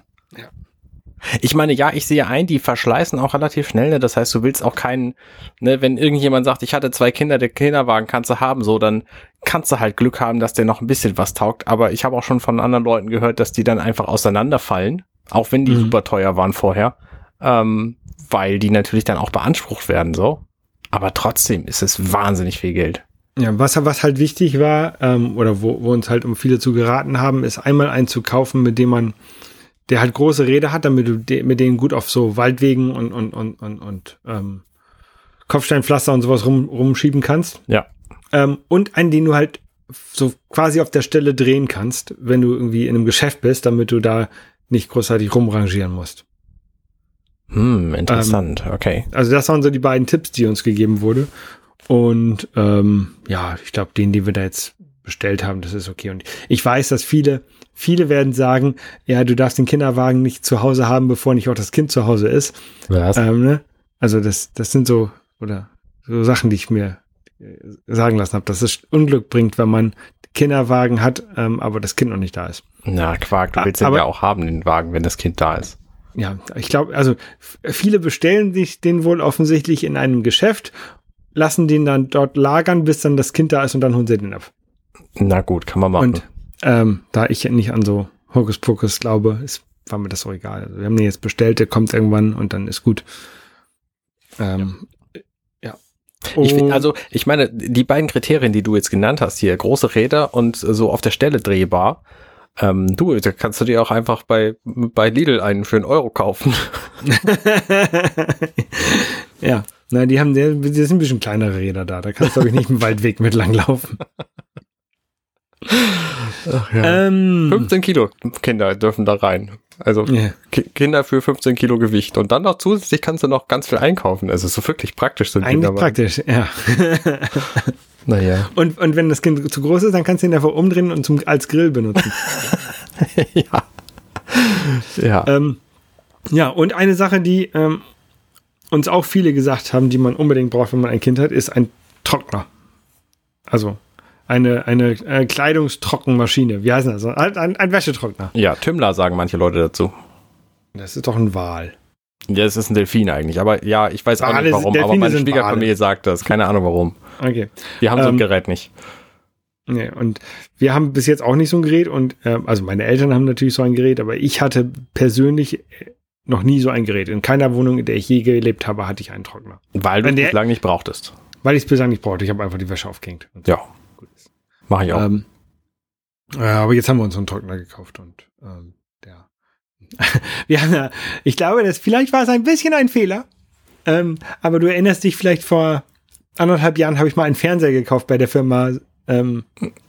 Ich meine, ja, ich sehe ein, die verschleißen auch relativ schnell. Ne? Das heißt, du willst auch keinen, ne, wenn irgendjemand sagt, ich hatte zwei Kinder, der Kinderwagen kannst du haben, so, dann kannst du halt Glück haben, dass der noch ein bisschen was taugt. Aber ich habe auch schon von anderen Leuten gehört, dass die dann einfach auseinanderfallen, auch wenn die mhm. super teuer waren vorher, ähm, weil die natürlich dann auch beansprucht werden, so. Aber trotzdem ist es wahnsinnig viel Geld. Ja, was, was halt wichtig war, ähm, oder wo, wo uns halt um viele zu geraten haben, ist einmal einen zu kaufen, mit dem man der halt große Räder hat, damit du de mit denen gut auf so Waldwegen und, und, und, und, und ähm, Kopfsteinpflaster und sowas rum, rumschieben kannst. Ja. Ähm, und einen, den du halt so quasi auf der Stelle drehen kannst, wenn du irgendwie in einem Geschäft bist, damit du da nicht großartig rumrangieren musst. Hm, interessant, ähm, okay. Also das waren so die beiden Tipps, die uns gegeben wurde. Und ähm, ja, ich glaube, den, die wir da jetzt bestellt haben, das ist okay. Und ich weiß, dass viele Viele werden sagen, ja, du darfst den Kinderwagen nicht zu Hause haben, bevor nicht auch das Kind zu Hause ist. Was? Ähm, ne? Also das, das sind so, oder so Sachen, die ich mir äh, sagen lassen habe, dass es Unglück bringt, wenn man Kinderwagen hat, ähm, aber das Kind noch nicht da ist. Na, Quark, du willst aber, ja auch haben, den Wagen, wenn das Kind da ist. Ja, ich glaube, also viele bestellen sich den wohl offensichtlich in einem Geschäft, lassen den dann dort lagern, bis dann das Kind da ist und dann holen sie den ab. Na gut, kann man machen. Und ähm, da ich nicht an so Hokuspokus glaube, ist, war mir das so egal. Also wir haben den jetzt bestellt, der kommt irgendwann und dann ist gut. Ähm, ja. Ich find, also, ich meine, die beiden Kriterien, die du jetzt genannt hast hier, große Räder und so auf der Stelle drehbar, ähm, du, da kannst du dir auch einfach bei, bei Lidl einen für einen Euro kaufen. ja, na, die haben, die, die sind ein bisschen kleinere Räder da. Da kannst du, glaube ich, nicht im Waldweg mit langlaufen. Ach, ja. ähm, 15 Kilo Kinder dürfen da rein. Also yeah. Kinder für 15 Kilo Gewicht. Und dann noch zusätzlich kannst du noch ganz viel einkaufen. Also so wirklich praktisch sind Eigentlich Kinder. praktisch, ja. naja. Und, und wenn das Kind zu groß ist, dann kannst du ihn einfach umdrehen und zum, als Grill benutzen. ja. Ja. Ähm, ja, und eine Sache, die ähm, uns auch viele gesagt haben, die man unbedingt braucht, wenn man ein Kind hat, ist ein Trockner. Also eine, eine äh, Kleidungstrockenmaschine. Wie heißt das? Ein, ein, ein Wäschetrockner. Ja, Tümmler sagen manche Leute dazu. Das ist doch ein Wal. Ja, es ist ein Delfin eigentlich. Aber ja, ich weiß Wale auch nicht warum. Delfine aber meine Schwiegerfamilie sagt das. Keine Ahnung warum. Okay. Wir haben ähm, so ein ähm, Gerät nicht. Nee, und wir haben bis jetzt auch nicht so ein Gerät und äh, also meine Eltern haben natürlich so ein Gerät, aber ich hatte persönlich noch nie so ein Gerät. In keiner Wohnung, in der ich je gelebt habe, hatte ich einen Trockner. Weil du es bislang nicht brauchtest. Weil ich es bislang nicht brauchte. Ich habe einfach die Wäsche aufgehängt. Ja. Mache ich auch. Ähm, ja, aber jetzt haben wir uns einen Trockner gekauft und ähm, der. wir haben ja, ich glaube, das vielleicht war es ein bisschen ein Fehler. Ähm, aber du erinnerst dich vielleicht vor anderthalb Jahren habe ich mal einen Fernseher gekauft bei der Firma ähm,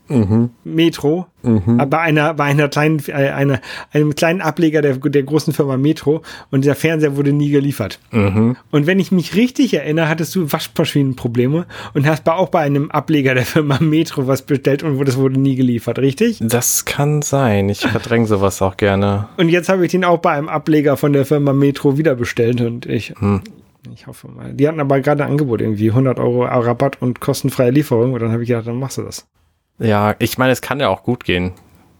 mhm. Metro. Mhm. Bei einer, bei einer kleinen, äh, einer, einem kleinen Ableger der, der großen Firma Metro und der Fernseher wurde nie geliefert. Mhm. Und wenn ich mich richtig erinnere, hattest du Waschmaschinenprobleme und hast bei, auch bei einem Ableger der Firma Metro was bestellt und das wurde nie geliefert, richtig? Das kann sein. Ich verdränge sowas auch gerne. Und jetzt habe ich den auch bei einem Ableger von der Firma Metro wieder bestellt und ich, Hm. Ich hoffe mal. Die hatten aber gerade ein Angebot irgendwie 100 Euro Rabatt und kostenfreie Lieferung und dann habe ich gedacht, dann machst du das. Ja, ich meine, es kann ja auch gut gehen.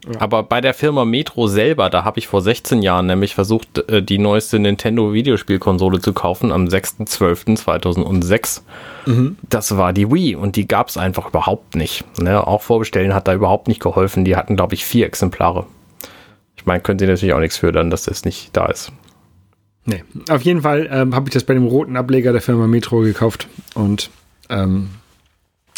Ja. Aber bei der Firma Metro selber, da habe ich vor 16 Jahren nämlich versucht, äh, die neueste Nintendo Videospielkonsole zu kaufen am 6.12.2006. Das war die Wii und die gab es einfach überhaupt nicht. Ne? Auch vorbestellen hat da überhaupt nicht geholfen. Die hatten, glaube ich, vier Exemplare. Ich meine, können sie natürlich auch nichts für dann, dass das nicht da ist. Nee, auf jeden Fall ähm, habe ich das bei dem roten Ableger der Firma Metro gekauft und ähm,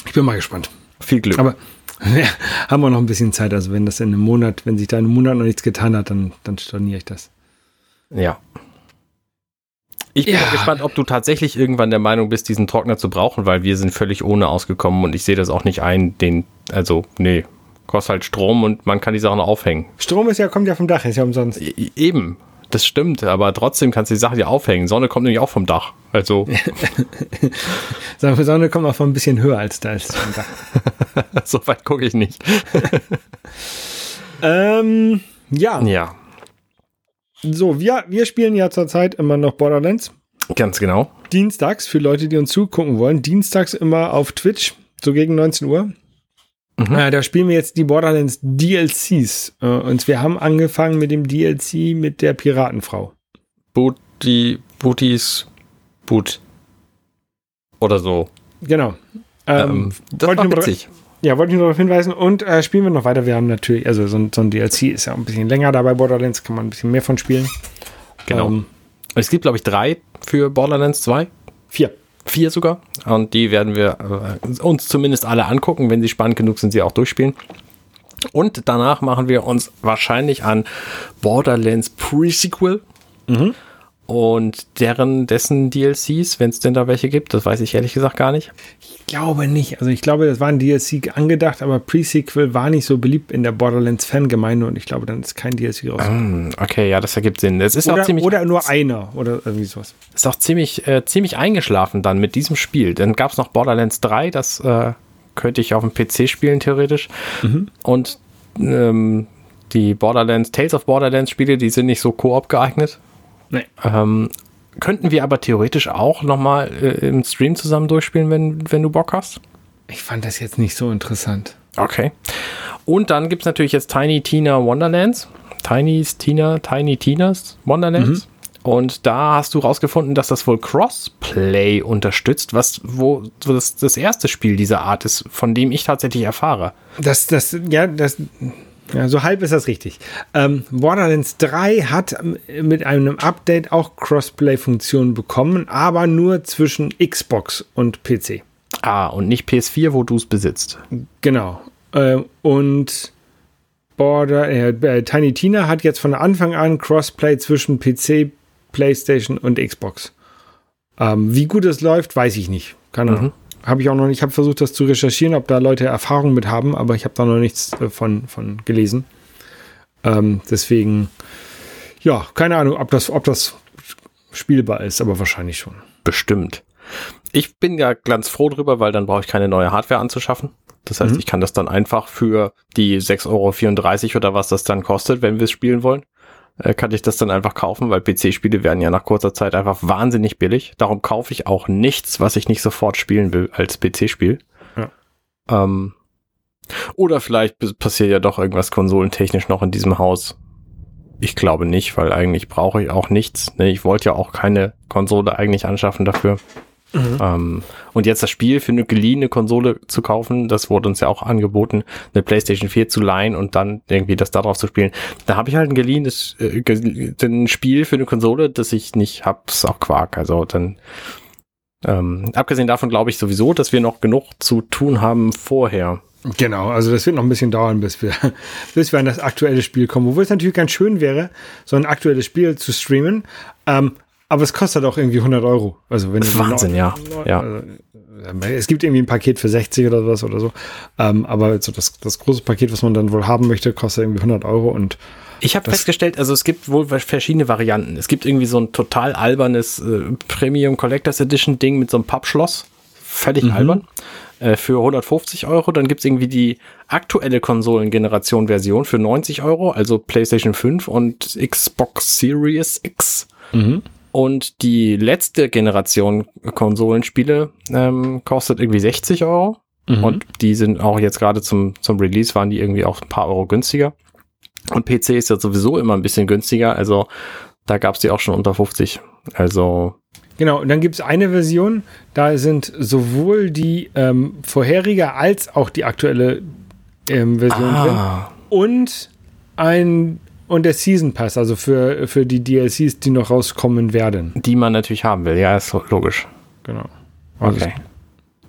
ich bin mal gespannt. Viel Glück. Aber ja, haben wir noch ein bisschen Zeit. Also wenn das in einem Monat, wenn sich da in einem Monat noch nichts getan hat, dann, dann storniere ich das. Ja. Ich bin Ja. mal gespannt, ob du tatsächlich irgendwann der Meinung bist, diesen Trockner zu brauchen, weil wir sind völlig ohne ausgekommen und ich sehe das auch nicht ein, den, also, nee, kostet halt Strom und man kann die Sachen aufhängen. Strom ist ja, kommt ja vom Dach, ist ja umsonst. E- Eben, das stimmt, aber trotzdem kannst du die Sachen ja aufhängen. Sonne kommt nämlich auch vom Dach. Also, Sonne Sonne kommt auch von ein bisschen höher als da ist vom Dach. so weit gucke ich nicht. ähm, ja, Ja, so, wir, wir spielen ja zurzeit immer noch Borderlands. ganz genau. Dienstags, für Leute, die uns zugucken wollen, dienstags immer auf Twitch, so gegen 19 Uhr. Mhm. Äh, da spielen wir jetzt die Borderlands DLCs. Äh, und wir haben angefangen mit dem DLC mit der Piratenfrau. Booty, Booties, Boot. Oder so. Genau. Ähm, Ähm, das wollte war ich nur- witzig. Ja, wollte ich nur darauf hinweisen. Und äh, spielen wir noch weiter. Wir haben natürlich, also so, ein- so ein DLC ist ja ein bisschen länger dabei. Borderlands kann man ein bisschen mehr von spielen. Genau. Ähm, Es gibt, glaube ich, drei für Borderlands 2. vier. Vier sogar. Und die werden wir äh, uns zumindest alle angucken. Wenn sie spannend genug sind, sie auch durchspielen. Und danach machen wir uns wahrscheinlich an Borderlands Pre-Sequel Mhm. Und deren, dessen DLCs, wenn es denn da welche gibt. Das weiß ich ehrlich gesagt gar nicht. Ich glaube nicht. Also ich glaube, das war ein DLC angedacht, aber Pre-Sequel war nicht so beliebt in der Borderlands-Fangemeinde und ich glaube, dann ist kein DLC raus. Hm, okay, ja, das ergibt Sinn. Es ist auch Oder, ziemlich, oder nur einer oder irgendwie sowas. ist auch ziemlich, äh, ziemlich eingeschlafen dann mit diesem Spiel. Dann gab es noch Borderlands 3, das äh, könnte ich auf dem PC spielen, theoretisch. Und ähm, die Borderlands, Tales of Borderlands Spiele, die sind nicht so Koop geeignet. Nee. Ähm, könnten wir aber theoretisch auch nochmal äh, im Stream zusammen durchspielen, wenn, wenn du Bock hast. Ich fand das jetzt nicht so interessant. Okay. Und dann gibt es natürlich jetzt Tiny Tina Wonderlands. Tiny's Tina, Tiny Tinas Wonderlands. Und da hast du rausgefunden, dass das wohl Crossplay unterstützt, was wo wo das, das erste Spiel dieser Art ist, von dem ich tatsächlich erfahre. Das, das, ja, das, ja, so halb ist das richtig. Ähm, Borderlands 3 hat mit einem Update auch Crossplay-Funktionen bekommen, aber nur zwischen Xbox und PC. Ah, und nicht PS4, wo du es besitzt. Genau. Äh, und Border, äh, äh, Tiny Tina hat jetzt von Anfang an Crossplay zwischen PC, PlayStation und Xbox. Ähm, wie gut es läuft, weiß ich nicht. Keine Ahnung. Habe ich auch noch nicht. Ich habe versucht, das zu recherchieren, ob da Leute Erfahrung mit haben, aber ich habe da noch nichts äh, von, von gelesen. Ähm, deswegen, ja, keine Ahnung, ob das, ob das spielbar ist, aber wahrscheinlich schon. Bestimmt. Ich bin ja ganz froh drüber, weil dann brauche ich keine neue Hardware anzuschaffen. Das heißt, Mhm. ich kann das dann einfach für die 6,34 Euro oder was das dann kostet, wenn wir es spielen wollen, äh, kann ich das dann einfach kaufen, weil PC-Spiele werden ja nach kurzer Zeit einfach wahnsinnig billig. Darum kaufe ich auch nichts, was ich nicht sofort spielen will als PC-Spiel. Ja. Ähm, oder vielleicht passiert ja doch irgendwas konsolentechnisch noch in diesem Haus. Ich glaube nicht, weil eigentlich brauche ich auch nichts. Ne, ich wollte ja auch keine Konsole eigentlich anschaffen dafür. Mhm. Ähm, und jetzt das Spiel für eine geliehene Konsole zu kaufen, das wurde uns ja auch angeboten, eine PlayStation 4 zu leihen und dann irgendwie das darauf zu spielen. Da habe ich halt ein geliehenes äh, ein Spiel für eine Konsole, das ich nicht habe, ist auch Quark. Also dann ähm, abgesehen davon glaube ich sowieso, dass wir noch genug zu tun haben vorher. Genau, also das wird noch ein bisschen dauern, bis wir, bis wir an das aktuelle Spiel kommen. Obwohl es natürlich ganz schön wäre, so ein aktuelles Spiel zu streamen. Ähm, aber es kostet auch irgendwie 100 Euro. Also wenn das ist Wahnsinn, ja. ja. Also, es gibt irgendwie ein Paket für 60 oder was oder so. Ähm, aber so das, das große Paket, was man dann wohl haben möchte, kostet irgendwie 100 Euro und ich habe festgestellt, also es gibt wohl verschiedene Varianten. Es gibt irgendwie so ein total albernes äh, Premium Collectors Edition Ding mit so einem Pappschloss. Völlig mhm. albern. Äh, für 150 Euro. Dann gibt's irgendwie die aktuelle Konsolengeneration-Version für 90 Euro, also PlayStation 5 und Xbox Series X. Mhm. Und die letzte Generation Konsolenspiele ähm, kostet irgendwie 60 Euro. Mhm. Und die sind auch jetzt gerade zum, zum Release waren die irgendwie auch ein paar Euro günstiger. Und PC ist ja sowieso immer ein bisschen günstiger. Also da gab's die auch schon unter 50. Also Genau, und dann gibt es eine Version, da sind sowohl die ähm, vorherige als auch die aktuelle ähm, Version ah. drin. Und ein und der Season Pass, also für, für die DLCs, die noch rauskommen werden. Die man natürlich haben will, ja, ist logisch. Genau. Also okay.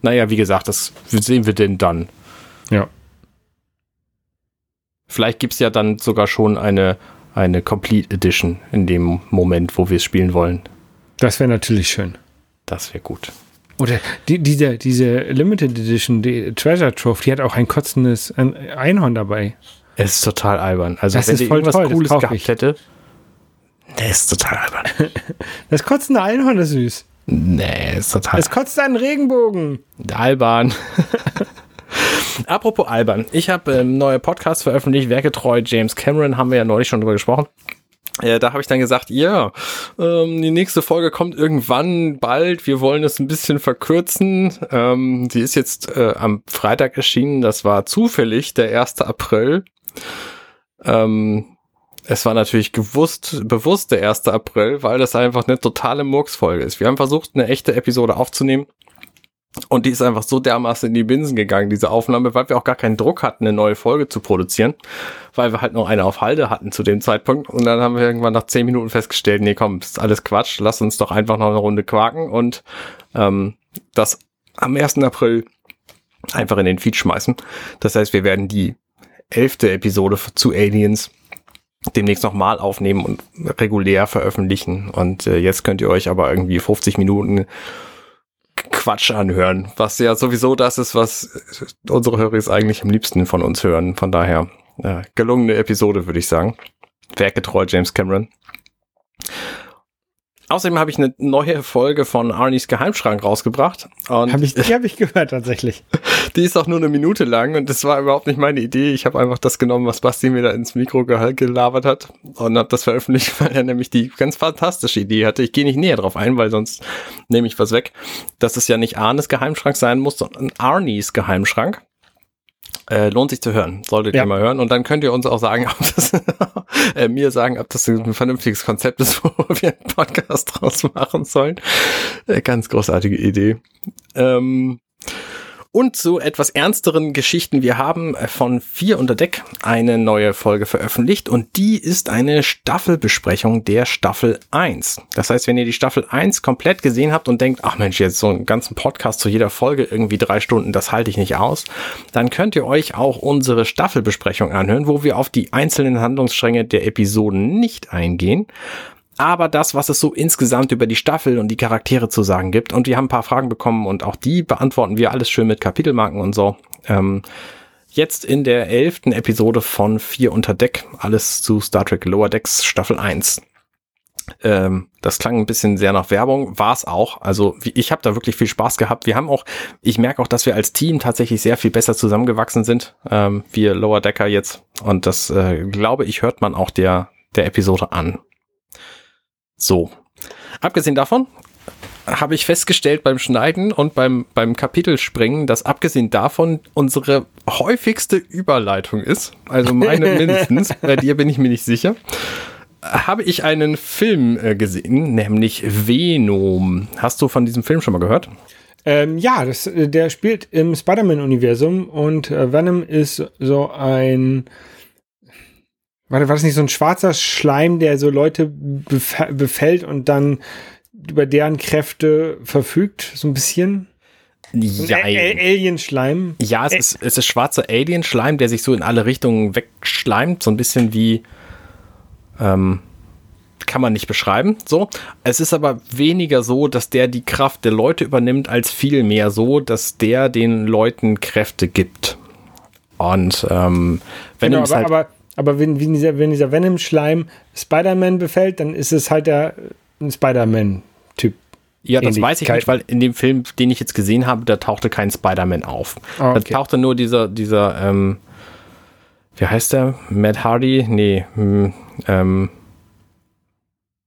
Naja, wie gesagt, das sehen wir denn dann. Ja. Vielleicht gibt es ja dann sogar schon eine, eine Complete Edition in dem Moment, wo wir es spielen wollen. Das wäre natürlich schön. Das wäre gut. Oder die, diese, diese Limited Edition, die Treasure Trove, die hat auch ein kotzendes Einhorn dabei. Es ist total albern. Also das wenn ist voll irgendwas toll, Cooles gehabt ich. hätte, der ist total albern. Das kotzende Einhorn ist süß. Nee, ist total. Es kotzt einen Regenbogen. Albern. Apropos albern. Ich habe ähm, neue Podcasts veröffentlicht. Werketreu James Cameron haben wir ja neulich schon drüber gesprochen. Ja, da habe ich dann gesagt, ja, ähm, die nächste Folge kommt irgendwann bald. Wir wollen es ein bisschen verkürzen. Ähm, die ist jetzt äh, am Freitag erschienen. Das war zufällig der 1. April. Ähm, es war natürlich gewusst, bewusst der 1. April, weil das einfach eine totale Murksfolge ist. Wir haben versucht, eine echte Episode aufzunehmen. Und die ist einfach so dermaßen in die Binsen gegangen, diese Aufnahme, weil wir auch gar keinen Druck hatten, eine neue Folge zu produzieren, weil wir halt noch eine auf Halde hatten zu dem Zeitpunkt. Und dann haben wir irgendwann nach zehn Minuten festgestellt, nee, komm, ist alles Quatsch, lass uns doch einfach noch eine Runde quaken und ähm, das am 1. April einfach in den Feed schmeißen. Das heißt, wir werden die elfte Episode zu Aliens demnächst nochmal aufnehmen und regulär veröffentlichen. Und äh, jetzt könnt ihr euch aber irgendwie 50 Minuten Quatsch anhören, was ja sowieso das ist, was unsere Hörer eigentlich am liebsten von uns hören. Von daher, äh, gelungene Episode, würde ich sagen. Werkgetreu James Cameron. Außerdem habe ich eine neue Folge von Arnies Geheimschrank rausgebracht. Und hab ich, die habe ich gehört tatsächlich. Die ist auch nur eine Minute lang und das war überhaupt nicht meine Idee. Ich habe einfach das genommen, was Basti mir da ins Mikro gelabert hat und habe das veröffentlicht, weil er nämlich die ganz fantastische Idee hatte. Ich gehe nicht näher drauf ein, weil sonst nehme ich was weg. Dass es ja nicht Arnes Geheimschrank sein muss, sondern Arnies Geheimschrank. Äh, lohnt sich zu hören. Solltet ja. ihr mal hören. Und dann könnt ihr uns auch sagen, ob das, äh, mir sagen, ob das ein vernünftiges Konzept ist, wo wir einen Podcast draus machen sollen. Äh, ganz großartige Idee. Ähm, und zu etwas ernsteren Geschichten. Wir haben äh, von Vier unter Deck eine neue Folge veröffentlicht und die ist eine Staffelbesprechung der Staffel 1. Das heißt, wenn ihr die Staffel 1 komplett gesehen habt und denkt, ach Mensch, jetzt so einen ganzen Podcast zu jeder Folge irgendwie drei Stunden, das halte ich nicht aus, dann könnt ihr euch auch unsere Staffelbesprechung anhören, wo wir auf die einzelnen Handlungsstränge der Episoden nicht eingehen, aber das, was es so insgesamt über die Staffel und die Charaktere zu sagen gibt. Und wir haben ein paar Fragen bekommen und auch die beantworten wir alles schön mit Kapitelmarken und so. Ähm, jetzt in der elften Episode von Vier unter Deck, alles zu Star Trek Lower Decks Staffel 1. Ähm, das klang ein bisschen sehr nach Werbung, war es auch. Also ich habe da wirklich viel Spaß gehabt. Wir haben auch, ich merke auch, dass wir als Team tatsächlich sehr viel besser zusammengewachsen sind. Ähm, wir Lower Decker jetzt. Und das, äh, glaube ich, hört man auch der, der Episode an. So. Abgesehen davon habe ich festgestellt beim Schneiden und beim, beim Kapitelspringen, dass abgesehen davon unsere häufigste Überleitung ist. Also meine mindestens. Bei dir bin ich mir nicht sicher. habe ich einen Film äh, gesehen, nämlich Venom. Hast du von diesem Film schon mal gehört? Ähm, ja, das, äh, der spielt im Spider-Man-Universum und äh, Venom ist so ein. Warte, war das nicht so ein schwarzer Schleim, der so Leute bef befällt und dann über deren Kräfte verfügt? So ein bisschen? Ja, Alien-Schleim. Ja, es ist, es ist schwarzer Alien-Schleim, der sich so in alle Richtungen wegschleimt. So ein bisschen wie. Ähm, kann man nicht beschreiben. So. Es ist aber weniger so, dass der die Kraft der Leute übernimmt, als vielmehr so, dass der den Leuten Kräfte gibt. Und ähm, wenn genau, aber, halt aber, aber wenn, wenn dieser, wenn dieser Venom-Schleim Spider-Man befällt, dann ist es halt der ein Spider-Man-Typ. Ja, das weiß ich nicht, weil in dem Film, den ich jetzt gesehen habe, da tauchte kein Spider-Man auf. Ah, okay. Da tauchte nur dieser, dieser, ähm, wie heißt der? Matt Hardy? Nee, hm, ähm,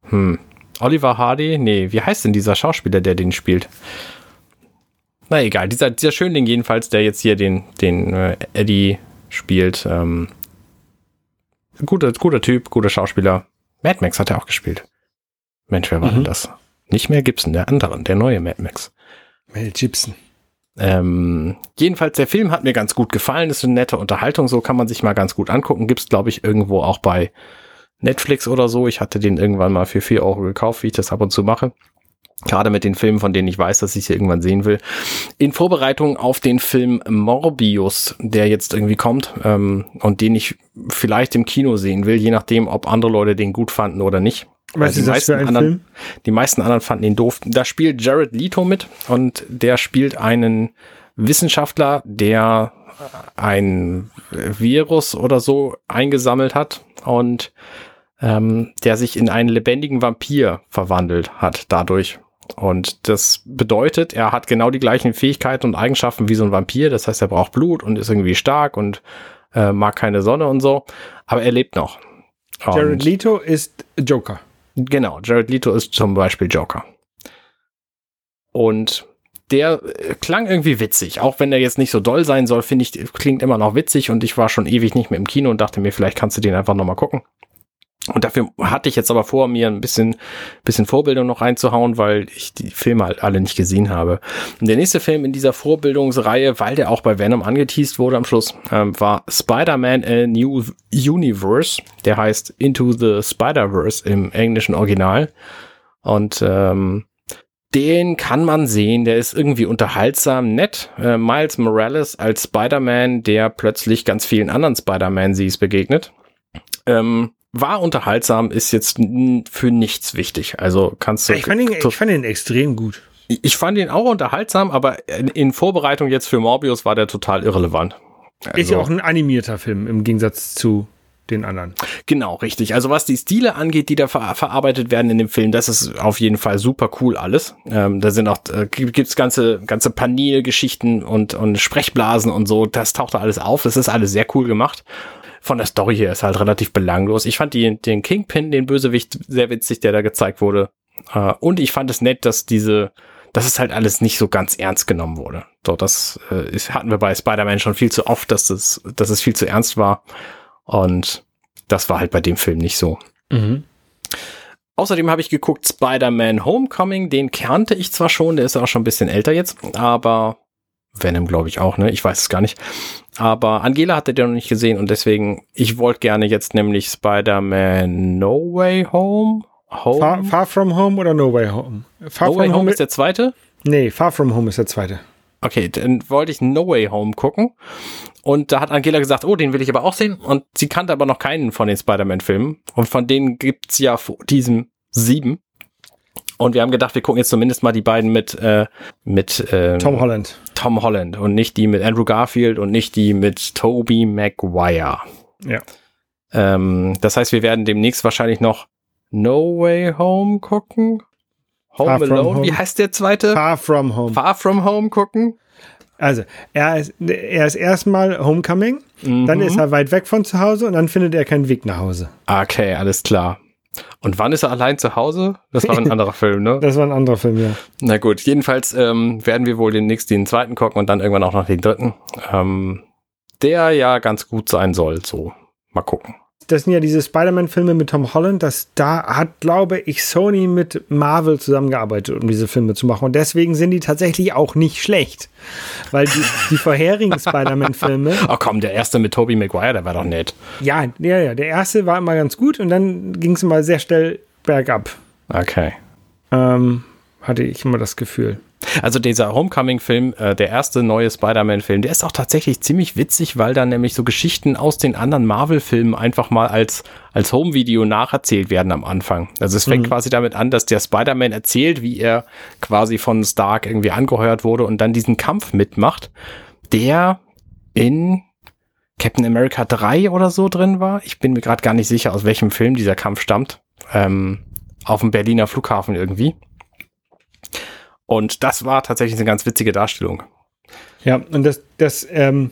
hm. Oliver Hardy? Nee, wie heißt denn dieser Schauspieler, der den spielt? Na egal, dieser, dieser Schönling jedenfalls, der jetzt hier den, den äh, Eddie spielt. Ähm, guter, guter Typ, guter Schauspieler. Mad Max hat er auch gespielt. Mensch, wer war mhm. denn das? Nicht mehr Gibson, der andere, der neue Mad Max. Mel Gibson. Ähm, jedenfalls, der Film hat mir ganz gut gefallen. Das ist eine nette Unterhaltung, so kann man sich mal ganz gut angucken. Gibt's, glaube ich, irgendwo auch bei Netflix oder so. Ich hatte den irgendwann mal für vier Euro gekauft, wie ich das ab und zu mache. Gerade mit den Filmen, von denen ich weiß, dass ich sie irgendwann sehen will. In Vorbereitung auf den Film Morbius, der jetzt irgendwie kommt ähm, und den ich vielleicht im Kino sehen will, je nachdem, ob andere Leute den gut fanden oder nicht. Was ist das für ein anderen, Film? Die meisten anderen fanden ihn doof. Da spielt Jared Leto mit und der spielt einen Wissenschaftler, der ein Virus oder so eingesammelt hat und ähm, der sich in einen lebendigen Vampir verwandelt hat dadurch. Und das bedeutet, er hat genau die gleichen Fähigkeiten und Eigenschaften wie so ein Vampir. Das heißt, er braucht Blut und ist irgendwie stark und äh, mag keine Sonne und so. Aber er lebt noch. Und Jared Leto ist Joker. Genau, Jared Leto ist zum Beispiel Joker. Und der äh, klang irgendwie witzig. Auch wenn er jetzt nicht so doll sein soll, finde ich, klingt immer noch witzig und ich war schon ewig nicht mehr im Kino und dachte mir, vielleicht kannst du den einfach nochmal gucken. Und dafür hatte ich jetzt aber vor, mir ein bisschen, bisschen Vorbildung noch reinzuhauen, weil ich die Filme halt alle nicht gesehen habe. Und der nächste Film in dieser Vorbildungsreihe, weil der auch bei Venom angeteased wurde am Schluss, ähm, war Spider-Man A New Universe. Der heißt Into the Spider-Verse im englischen Original. Und ähm, den kann man sehen, der ist irgendwie unterhaltsam, nett. Äh, Miles Morales als Spider-Man, der plötzlich ganz vielen anderen Spider-Man-Sies begegnet. Ähm, war unterhaltsam, ist jetzt für nichts wichtig. Also kannst du. Ich fand ihn, ich fand ihn extrem gut. Ich fand ihn auch unterhaltsam, aber in Vorbereitung jetzt für Morbius war der total irrelevant. Also, ist ja auch ein animierter Film im Gegensatz zu den anderen. Genau, richtig. Also was die Stile angeht, die da ver verarbeitet werden in dem Film, das ist auf jeden Fall super cool alles. Ähm, da sind auch, äh, gibt's ganze, ganze Panelgeschichten und, und Sprechblasen und so. Das taucht da alles auf. Das ist alles sehr cool gemacht von der Story her ist halt relativ belanglos. Ich fand die, den Kingpin, den Bösewicht, sehr witzig, der da gezeigt wurde. Uh, und ich fand es nett, dass diese, dass es halt alles nicht so ganz ernst genommen wurde. So, das äh, ist, hatten wir bei Spider-Man schon viel zu oft, dass das, dass es viel zu ernst war. Und das war halt bei dem Film nicht so. Mhm. Außerdem habe ich geguckt Spider-Man Homecoming, den kannte ich zwar schon, der ist auch schon ein bisschen älter jetzt, aber Venom glaube ich auch, ne? Ich weiß es gar nicht. Aber Angela hatte den noch nicht gesehen und deswegen, ich wollte gerne jetzt nämlich Spider-Man No Way Home. Home? Far, Far, From Home oder No Way Home? Far no Way Home, Home ist der zweite? Nee, Far From Home ist der zweite. Okay, dann wollte ich No Way Home gucken. Und da hat Angela gesagt, oh, den will ich aber auch sehen. Und sie kannte aber noch keinen von den Spider-Man-Filmen. Und von denen gibt's ja vor diesem sieben. Und wir haben gedacht, wir gucken jetzt zumindest mal die beiden mit, äh, mit ähm, Tom Holland. Tom Holland und nicht die mit Andrew Garfield und nicht die mit Toby Maguire. Ja. Ähm, das heißt, wir werden demnächst wahrscheinlich noch No Way Home gucken. Home Far Alone, home. wie heißt der zweite? Far From Home. Far From Home gucken. Also, er ist, er ist erstmal Homecoming, mhm. dann ist er weit weg von zu Hause und dann findet er keinen Weg nach Hause. Okay, alles klar. Und wann ist er allein zu Hause? Das war ein anderer Film, ne? Das war ein anderer Film, ja. Na gut, jedenfalls ähm, werden wir wohl den nächsten, den zweiten gucken und dann irgendwann auch noch den dritten. Ähm, der ja ganz gut sein soll, so. Mal gucken. Das sind ja diese Spider-Man-Filme mit Tom Holland. Das, da hat, glaube ich, Sony mit Marvel zusammengearbeitet, um diese Filme zu machen. Und deswegen sind die tatsächlich auch nicht schlecht. Weil die, die vorherigen Spider-Man-Filme. Oh komm, der erste mit Tobey Maguire, der war doch nett. Ja, ja, ja. Der erste war immer ganz gut und dann ging es mal sehr schnell bergab. Okay. Ähm, hatte ich immer das Gefühl. Also dieser Homecoming-Film, äh, der erste neue Spider-Man-Film, der ist auch tatsächlich ziemlich witzig, weil da nämlich so Geschichten aus den anderen Marvel-Filmen einfach mal als, als Home-Video nacherzählt werden am Anfang. Also es fängt mhm. quasi damit an, dass der Spider-Man erzählt, wie er quasi von Stark irgendwie angeheuert wurde und dann diesen Kampf mitmacht, der in Captain America 3 oder so drin war. Ich bin mir gerade gar nicht sicher, aus welchem Film dieser Kampf stammt. Ähm, auf dem Berliner Flughafen irgendwie. Und das war tatsächlich eine ganz witzige Darstellung. Ja, und das, das, ähm,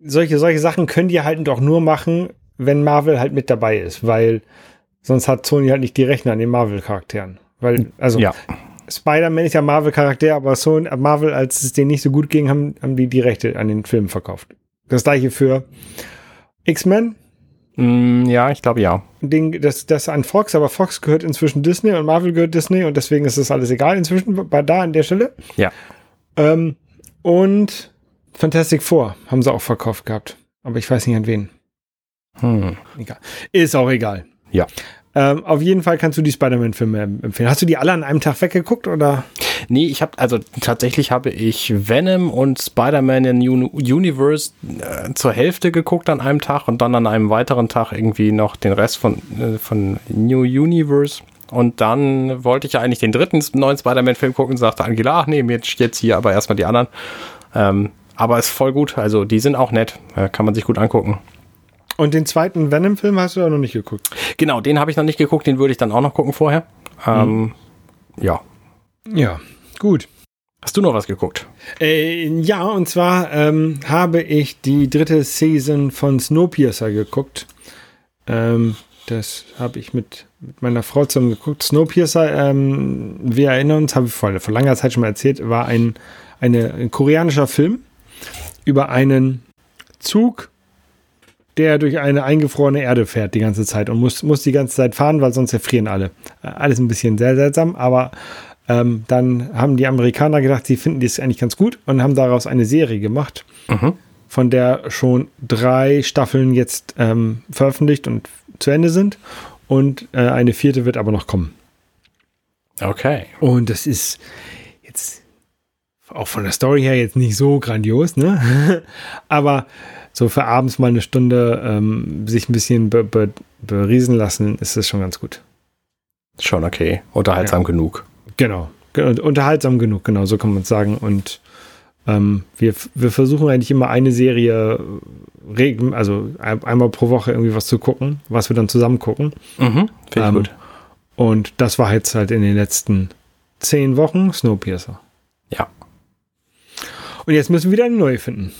solche, solche Sachen können die halt doch nur machen, wenn Marvel halt mit dabei ist, weil sonst hat Sony halt nicht die Rechner an den Marvel-Charakteren. Weil, also, ja. Spider-Man ist ja Marvel-Charakter, aber Sony, Marvel, als es denen nicht so gut ging, haben, haben die die Rechte an den Filmen verkauft. Das gleiche für X-Men, Mm, ja, ich glaube ja. Ding, das, das an Fox, aber Fox gehört inzwischen Disney und Marvel gehört Disney und deswegen ist das alles egal inzwischen bei da an der Stelle. Ja. Ähm, und Fantastic Four haben sie auch verkauft gehabt. Aber ich weiß nicht an wen. Hm. Egal. Ist auch egal. Ja. Ähm, auf jeden Fall kannst du die Spider-Man-Filme empfehlen. Hast du die alle an einem Tag weggeguckt oder? Nee, ich habe also tatsächlich habe ich Venom und Spider-Man in New Universe äh, zur Hälfte geguckt an einem Tag und dann an einem weiteren Tag irgendwie noch den Rest von, äh, von New Universe. Und dann wollte ich ja eigentlich den dritten neuen Spider-Man-Film gucken und sagte Angela, ach nee, jetzt, jetzt hier aber erstmal die anderen. Ähm, aber ist voll gut. Also die sind auch nett. Äh, kann man sich gut angucken. Und den zweiten Venom-Film hast du auch noch nicht geguckt? Genau, den habe ich noch nicht geguckt, den würde ich dann auch noch gucken vorher. Ähm, mhm. Ja. Ja, gut. Hast du noch was geguckt? Äh, ja, und zwar ähm, habe ich die dritte Season von Snowpiercer geguckt. Ähm, das habe ich mit, mit, meiner Frau zusammen geguckt. Snowpiercer, ähm, wir erinnern uns, habe ich vor, vor, langer Zeit schon mal erzählt, war ein, eine, ein koreanischer Film über einen Zug der durch eine eingefrorene Erde fährt die ganze Zeit und muss, muss die ganze Zeit fahren, weil sonst erfrieren alle. Äh, alles ein bisschen sehr seltsam, aber ähm, dann haben die Amerikaner gedacht, sie finden das eigentlich ganz gut und haben daraus eine Serie gemacht, mhm. von der schon drei Staffeln jetzt ähm, veröffentlicht und zu Ende sind. Und äh, eine vierte wird aber noch kommen. Okay. Und das ist jetzt auch von der Story her jetzt nicht so grandios, ne? aber so für abends mal eine Stunde ähm, sich ein bisschen be be beriesen lassen, ist das schon ganz gut. Schon okay. Unterhaltsam ja. genug. Genau. Unterhaltsam genug, genau, so kann man es sagen. Und ähm, wir, wir versuchen eigentlich immer eine Serie, also einmal pro Woche irgendwie was zu gucken, was wir dann zusammen gucken. Mhm, Finde ich ähm, gut. Und das war jetzt halt in den letzten zehn Wochen Snowpiercer. Ja. Und jetzt müssen wir wieder eine neue finden.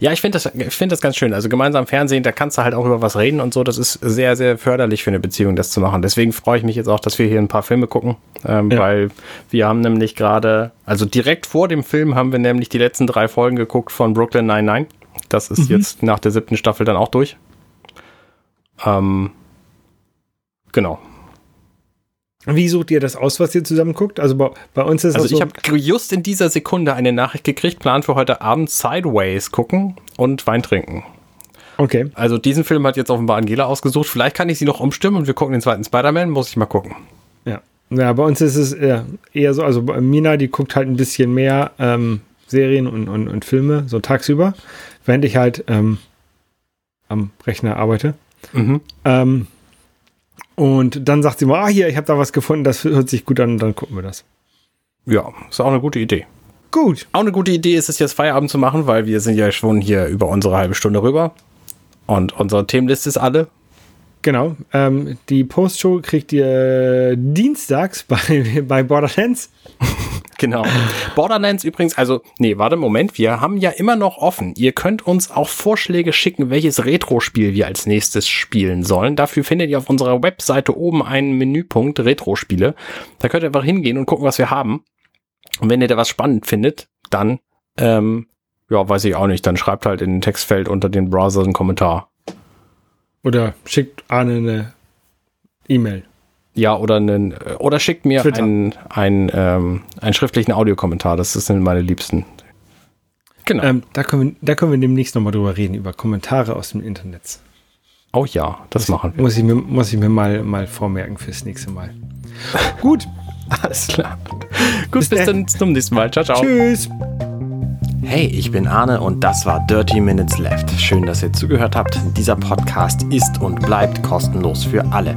Ja, ich finde das, ich finde das ganz schön. Also gemeinsam Fernsehen, da kannst du halt auch über was reden und so. Das ist sehr, sehr förderlich für eine Beziehung, das zu machen. Deswegen freue ich mich jetzt auch, dass wir hier ein paar Filme gucken, ähm, ja. weil wir haben nämlich gerade, also direkt vor dem Film haben wir nämlich die letzten drei Folgen geguckt von Brooklyn 99. Das ist mhm. jetzt nach der siebten Staffel dann auch durch. Ähm, genau. Wie sucht ihr das aus, was ihr zusammen guckt? Also bei, bei uns ist Also ich so habe just in dieser Sekunde eine Nachricht gekriegt, Plan für heute Abend Sideways gucken und Wein trinken. Okay. Also diesen Film hat jetzt offenbar Angela ausgesucht. Vielleicht kann ich sie noch umstimmen und wir gucken den zweiten Spider-Man, muss ich mal gucken. Ja. Ja, bei uns ist es eher, eher so, also Mina, die guckt halt ein bisschen mehr ähm, Serien und, und, und Filme, so tagsüber, während ich halt ähm, am Rechner arbeite. Mhm. Ähm, und dann sagt sie mal, ah, hier, ich habe da was gefunden, das hört sich gut an, dann gucken wir das. Ja, ist auch eine gute Idee. Gut. Auch eine gute Idee ist es jetzt Feierabend zu machen, weil wir sind ja schon hier über unsere halbe Stunde rüber. Und unsere Themenliste ist alle. Genau. Ähm, die Postshow kriegt ihr dienstags bei, bei Borderlands. Genau. Borderlands übrigens, also, nee, warte, Moment, wir haben ja immer noch offen. Ihr könnt uns auch Vorschläge schicken, welches Retro-Spiel wir als nächstes spielen sollen. Dafür findet ihr auf unserer Webseite oben einen Menüpunkt Retro-Spiele. Da könnt ihr einfach hingehen und gucken, was wir haben. Und wenn ihr da was spannend findet, dann, ähm, ja, weiß ich auch nicht, dann schreibt halt in den Textfeld unter den Browser einen Kommentar. Oder schickt Arne eine E-Mail. Ja, oder einen, oder schickt mir Twitter. einen, einen, ähm, einen schriftlichen Audiokommentar. Das sind meine Liebsten. Genau. Ähm, da, können wir, da können wir demnächst nochmal drüber reden, über Kommentare aus dem Internet. oh ja, das machen wir. Muss ich mir, muss ich mir mal, mal vormerken fürs nächste Mal. Gut, Alles klar. Gut, bis, Bis dann zum nächsten Mal. Ciao, ciao. tschüss. Hey, ich bin Arne und das war Dirty Minutes Left. Schön, dass ihr zugehört habt. Dieser Podcast ist und bleibt kostenlos für alle.